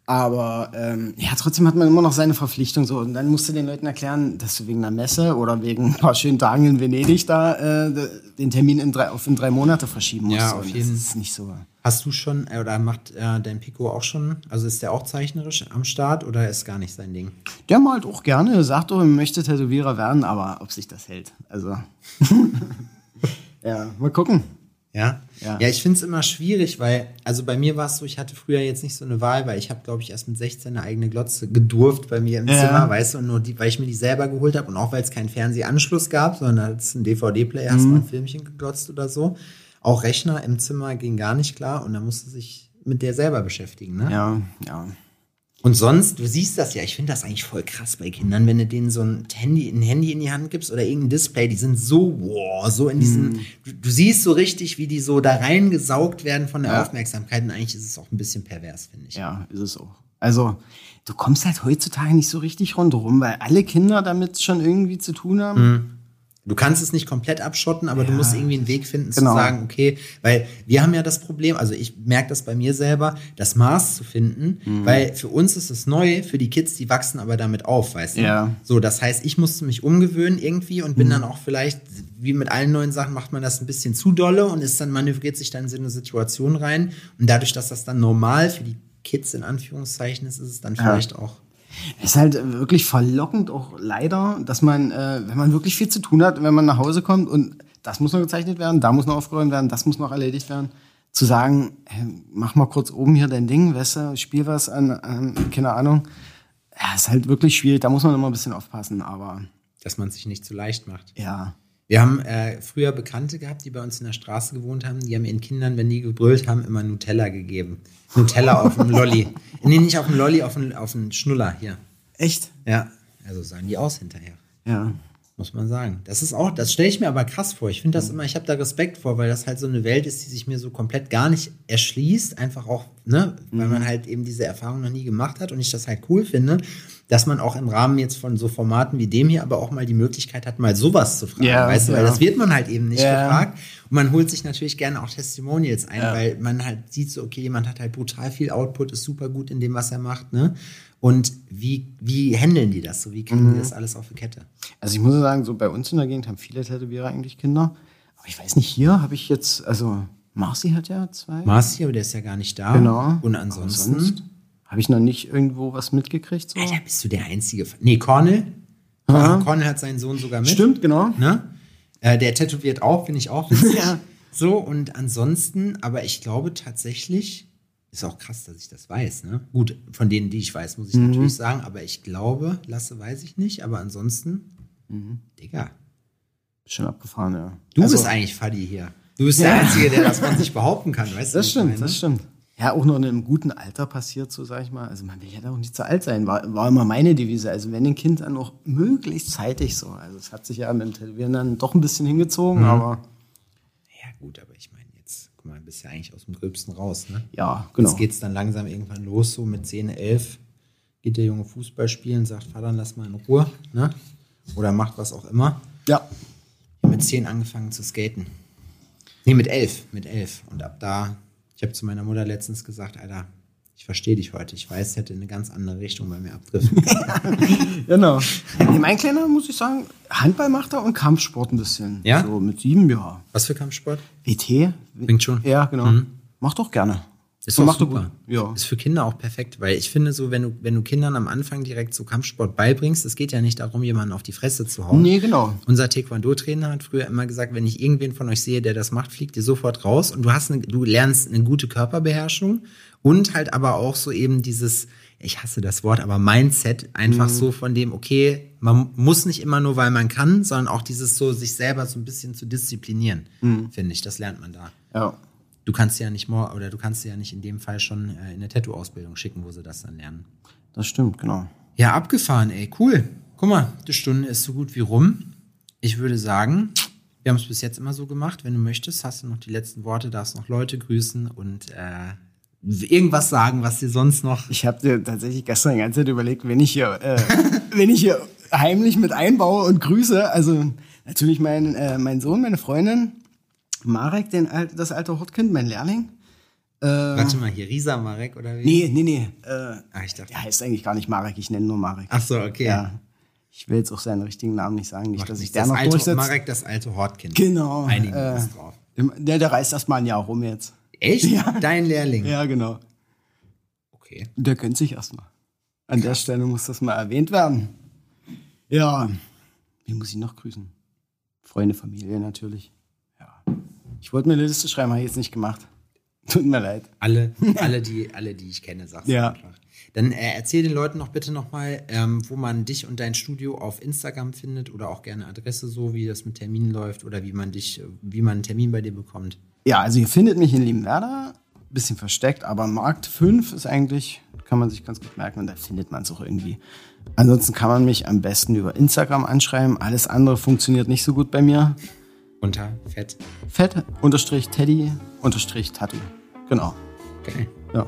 Speaker 2: Aber ähm, ja, trotzdem hat man immer noch seine Verpflichtung so. Und dann musst du den Leuten erklären, dass du wegen einer Messe oder wegen ein paar schönen Tagen in Venedig da äh, den Termin in drei, auf in drei Monate verschieben musst.
Speaker 1: Ja, auf jeden-
Speaker 2: Das ist nicht so.
Speaker 1: Hast du schon, äh, oder macht äh, dein Pico auch schon, also ist der auch zeichnerisch am Start oder ist gar nicht sein Ding?
Speaker 2: Der malt auch gerne, er sagt doch, er möchte Tätowierer werden, aber ob sich das hält. Also. [laughs] ja, mal gucken.
Speaker 1: Ja,
Speaker 2: Ja.
Speaker 1: ja ich finde es immer schwierig, weil, also bei mir war es so, ich hatte früher jetzt nicht so eine Wahl, weil ich habe, glaube ich, erst mit 16 eine eigene Glotze gedurft bei mir im
Speaker 2: Ja.
Speaker 1: Zimmer, weißt du, und nur die, weil ich mir die selber geholt habe und auch weil es keinen Fernsehanschluss gab, sondern als ein DVD-Player hast du
Speaker 2: Mhm.
Speaker 1: mal ein Filmchen geglotzt oder so. Auch Rechner im Zimmer ging gar nicht klar und da musste sich mit der selber beschäftigen, ne?
Speaker 2: Ja, ja.
Speaker 1: Und sonst, du siehst das ja, ich finde das eigentlich voll krass bei Kindern, wenn du denen so ein Handy, ein Handy in die Hand gibst oder irgendein Display, die sind so, wow, so in diesen,
Speaker 2: Mhm.
Speaker 1: du, du siehst so richtig, wie die so da reingesaugt werden von der
Speaker 2: Ja.
Speaker 1: Aufmerksamkeit und eigentlich ist es auch ein bisschen pervers, finde ich.
Speaker 2: Ja, ist es auch. Also, du kommst halt heutzutage nicht so richtig rundherum, weil alle Kinder damit schon irgendwie zu tun haben.
Speaker 1: Mhm. Du kannst es nicht komplett abschotten, aber du musst irgendwie einen Weg finden
Speaker 2: Genau.
Speaker 1: zu sagen, okay, weil wir haben ja das Problem, also ich merke das bei mir selber, das Maß zu finden,
Speaker 2: Mhm.
Speaker 1: weil für uns ist es neu, für die Kids, die wachsen aber damit auf, weißt du?
Speaker 2: Ja. Mhm.
Speaker 1: So, das heißt, ich musste mich umgewöhnen irgendwie und bin dann auch vielleicht, wie mit allen neuen Sachen, macht man das ein bisschen zu dolle und ist dann manövriert sich dann in so eine Situation rein und dadurch, dass das dann normal für die Kids in Anführungszeichen ist, ist es dann vielleicht auch
Speaker 2: Es ist halt wirklich verlockend auch leider, dass man, äh, wenn man wirklich viel zu tun hat, wenn man nach Hause kommt und das muss noch gezeichnet werden, da muss noch aufgeräumt werden, das muss noch erledigt werden, zu sagen, hey, mach mal kurz oben hier dein Ding, weißt du, spiel was an, an keine Ahnung. Ja, ist halt wirklich schwierig, da muss man immer ein bisschen aufpassen, aber
Speaker 1: dass man sich nicht zu leicht macht.
Speaker 2: ja.
Speaker 1: Wir haben äh, früher Bekannte gehabt, die bei uns in der Straße gewohnt haben. Die haben ihren Kindern, wenn die gebrüllt haben, immer Nutella gegeben. Nutella auf dem Lolli. [laughs] Nee, nicht auf dem Lolli, auf dem, auf dem Schnuller hier.
Speaker 2: Echt?
Speaker 1: Ja, also sahen die aus hinterher.
Speaker 2: Ja.
Speaker 1: Muss man sagen. Das ist auch, das stelle ich mir aber krass vor. Ich finde das immer, ich habe da Respekt vor, weil das halt so eine Welt ist, die sich mir so komplett gar nicht erschließt. Einfach auch, ne, weil man halt eben diese Erfahrung noch nie gemacht hat und ich das halt cool finde, dass man auch im Rahmen jetzt von so Formaten wie dem hier aber auch mal die Möglichkeit hat, mal sowas zu fragen.
Speaker 2: Ja,
Speaker 1: weißt du, weil
Speaker 2: ja.
Speaker 1: das wird man halt eben nicht
Speaker 2: Ja.
Speaker 1: gefragt. Und man holt sich natürlich gerne auch Testimonials ein, weil man halt sieht so, okay, jemand hat halt brutal viel Output, ist super gut in dem, was er macht, ne? Und wie, wie handeln die das so? Wie kriegen
Speaker 2: Mhm.
Speaker 1: die das alles auf die Kette?
Speaker 2: Also ich muss sagen, so bei uns in der Gegend haben viele Tätowierer eigentlich Kinder. Aber ich weiß nicht, hier habe ich jetzt, also Marci hat ja zwei.
Speaker 1: Marci, aber der ist ja gar nicht da.
Speaker 2: Genau.
Speaker 1: Und ansonsten.
Speaker 2: Habe ich noch nicht irgendwo was mitgekriegt? So?
Speaker 1: Alter, bist du der Einzige. Nee, Cornel. Cornel hat seinen Sohn sogar mit.
Speaker 2: Stimmt, genau.
Speaker 1: Ne? Äh, der tätowiert auch, finde ich auch [laughs] witzig.
Speaker 2: Ja.
Speaker 1: So, und ansonsten, aber ich glaube tatsächlich, ist auch krass, dass ich das weiß, ne? Gut, von denen, die ich weiß, muss ich
Speaker 2: Mhm.
Speaker 1: natürlich sagen, aber ich glaube, Lasse weiß ich nicht, aber ansonsten, Digga,
Speaker 2: Schon abgefahren, ja.
Speaker 1: du
Speaker 2: Also,
Speaker 1: bist eigentlich Fadi hier. Du bist
Speaker 2: Ja.
Speaker 1: der Einzige, der das von [laughs] sich behaupten kann, weißt du?
Speaker 2: Das
Speaker 1: was ich
Speaker 2: stimmt, das stimmt. Ja, auch noch in einem guten Alter passiert, so sag ich mal. Also man will ja auch nicht zu alt sein, war, war immer meine Devise. Also wenn ein Kind dann noch möglichst zeitig so. Also es hat sich ja mit dem Tätowieren dann doch ein bisschen hingezogen, aber
Speaker 1: Ja, gut, aber ich meine, jetzt, guck mal, bist ja eigentlich aus dem Gröbsten raus, ne?
Speaker 2: ja, genau.
Speaker 1: Jetzt geht's dann langsam irgendwann los, so mit 10, 11 geht der Junge Fußball spielen, sagt, Vater, lass mal in Ruhe, ne? Oder macht was auch immer.
Speaker 2: Ja.
Speaker 1: Mit mit zehn angefangen zu skaten. Nee, mit elf, mit elf. Und ab da, ich habe zu meiner Mutter letztens gesagt, Alter, ich verstehe dich heute. Ich weiß, es hätte eine ganz andere Richtung bei mir abdriften können. [laughs]
Speaker 2: Genau. Nee, mein Kleiner, muss ich sagen, Handball macht er und Kampfsport ein bisschen.
Speaker 1: Ja?
Speaker 2: So mit sieben, ja.
Speaker 1: Was für Kampfsport?
Speaker 2: WT?
Speaker 1: Wing Chun.
Speaker 2: Ja, genau. Macht doch gerne.
Speaker 1: Ist
Speaker 2: So
Speaker 1: doch
Speaker 2: macht er
Speaker 1: super.
Speaker 2: gut. Ja.
Speaker 1: Ist für Kinder auch perfekt, weil ich finde so, wenn du, wenn du Kindern am Anfang direkt so Kampfsport beibringst, es geht ja nicht darum, jemanden auf die Fresse zu hauen.
Speaker 2: Nee, genau.
Speaker 1: Unser Taekwondo-Trainer hat früher immer gesagt, wenn ich irgendwen von euch sehe, der das macht, fliegt ihr sofort raus und du hast eine, du lernst eine gute Körperbeherrschung und halt aber auch so eben dieses, ich hasse das Wort, aber Mindset einfach so von dem, okay, man muss nicht immer nur, weil man kann, sondern auch dieses so, sich selber so ein bisschen zu disziplinieren, finde ich. Das lernt man da.
Speaker 2: Ja.
Speaker 1: Du kannst sie ja nicht more, oder du kannst ja nicht in dem Fall schon äh, in eine Tattoo-Ausbildung schicken, wo sie das dann lernen.
Speaker 2: Das stimmt, genau.
Speaker 1: Ja, abgefahren, ey, cool. Guck mal, die Stunde ist so gut wie rum. Ich würde sagen, wir haben es bis jetzt immer so gemacht. Wenn du möchtest, hast du noch die letzten Worte, darfst noch Leute grüßen und äh, irgendwas sagen, was dir sonst noch.
Speaker 2: Ich habe dir tatsächlich gestern die ganze Zeit überlegt, wenn ich hier, äh, [laughs] wenn ich hier heimlich mit einbaue und grüße, also natürlich mein, äh, mein Sohn, meine Freundin, Marek, den, das alte Hortkind, mein Lehrling.
Speaker 1: Warte mal, hier Risa Marek oder wie?
Speaker 2: Nee, nee, nee. Äh,
Speaker 1: Ah, ich dachte.
Speaker 2: der heißt eigentlich gar nicht Marek, ich nenne nur Marek.
Speaker 1: Ach so, okay.
Speaker 2: Ja. Ich will jetzt auch seinen richtigen Namen nicht sagen, nicht,
Speaker 1: Macht
Speaker 2: dass ich der
Speaker 1: das
Speaker 2: noch
Speaker 1: alte,
Speaker 2: durchsetze.
Speaker 1: Marek, das alte Hortkind.
Speaker 2: Genau.
Speaker 1: Einigen
Speaker 2: äh,
Speaker 1: drauf.
Speaker 2: Der, der reist erst mal ein Jahr rum jetzt.
Speaker 1: Echt?
Speaker 2: Ja.
Speaker 1: Dein Lehrling?
Speaker 2: Ja, genau.
Speaker 1: Okay.
Speaker 2: Der gönnt sich erstmal. An der Stelle muss das mal erwähnt werden. Ja, wen muss ich noch grüßen? Freunde, Familie natürlich. Ich wollte mir eine Liste schreiben, habe ich jetzt nicht gemacht. [laughs] Tut mir leid.
Speaker 1: Alle, [laughs] alle, die, alle, die ich kenne, sagst du
Speaker 2: Ja.
Speaker 1: einfach. Dann äh, erzähl den Leuten noch bitte nochmal, ähm, wo man dich und dein Studio auf Instagram findet oder auch gerne Adresse so, wie das mit Terminen läuft oder wie man dich, wie man einen Termin bei dir bekommt.
Speaker 2: Ja, also ihr findet mich in Liebenwerda, bisschen versteckt, aber Markt 5 ist eigentlich, kann man sich ganz gut merken und da findet man es auch irgendwie. Ansonsten kann man mich am besten über Instagram anschreiben. Alles andere funktioniert nicht so gut bei mir.
Speaker 1: Unter Fett.
Speaker 2: Fett unterstrich Teddy unterstrich Tattoo. Genau.
Speaker 1: Geil.
Speaker 2: Ja.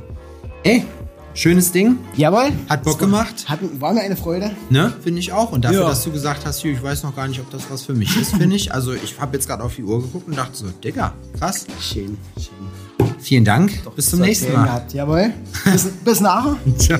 Speaker 1: Ey, schönes Ding.
Speaker 2: Jawohl.
Speaker 1: Hat Bock gemacht.
Speaker 2: Hat, war mir eine Freude.
Speaker 1: Ne? Finde ich auch. Und dafür,
Speaker 2: Ja.
Speaker 1: dass du gesagt hast, hier, ich weiß noch gar nicht, ob das was für mich ist, finde ich. Also ich habe jetzt gerade auf die Uhr geguckt und dachte so, Digga, krass.
Speaker 2: Schön, schön.
Speaker 1: Vielen Dank. Bis zum
Speaker 2: Zu
Speaker 1: nächsten Mal.
Speaker 2: Gehabt. Jawohl. Bis, [laughs] bis nachher.
Speaker 1: Ciao.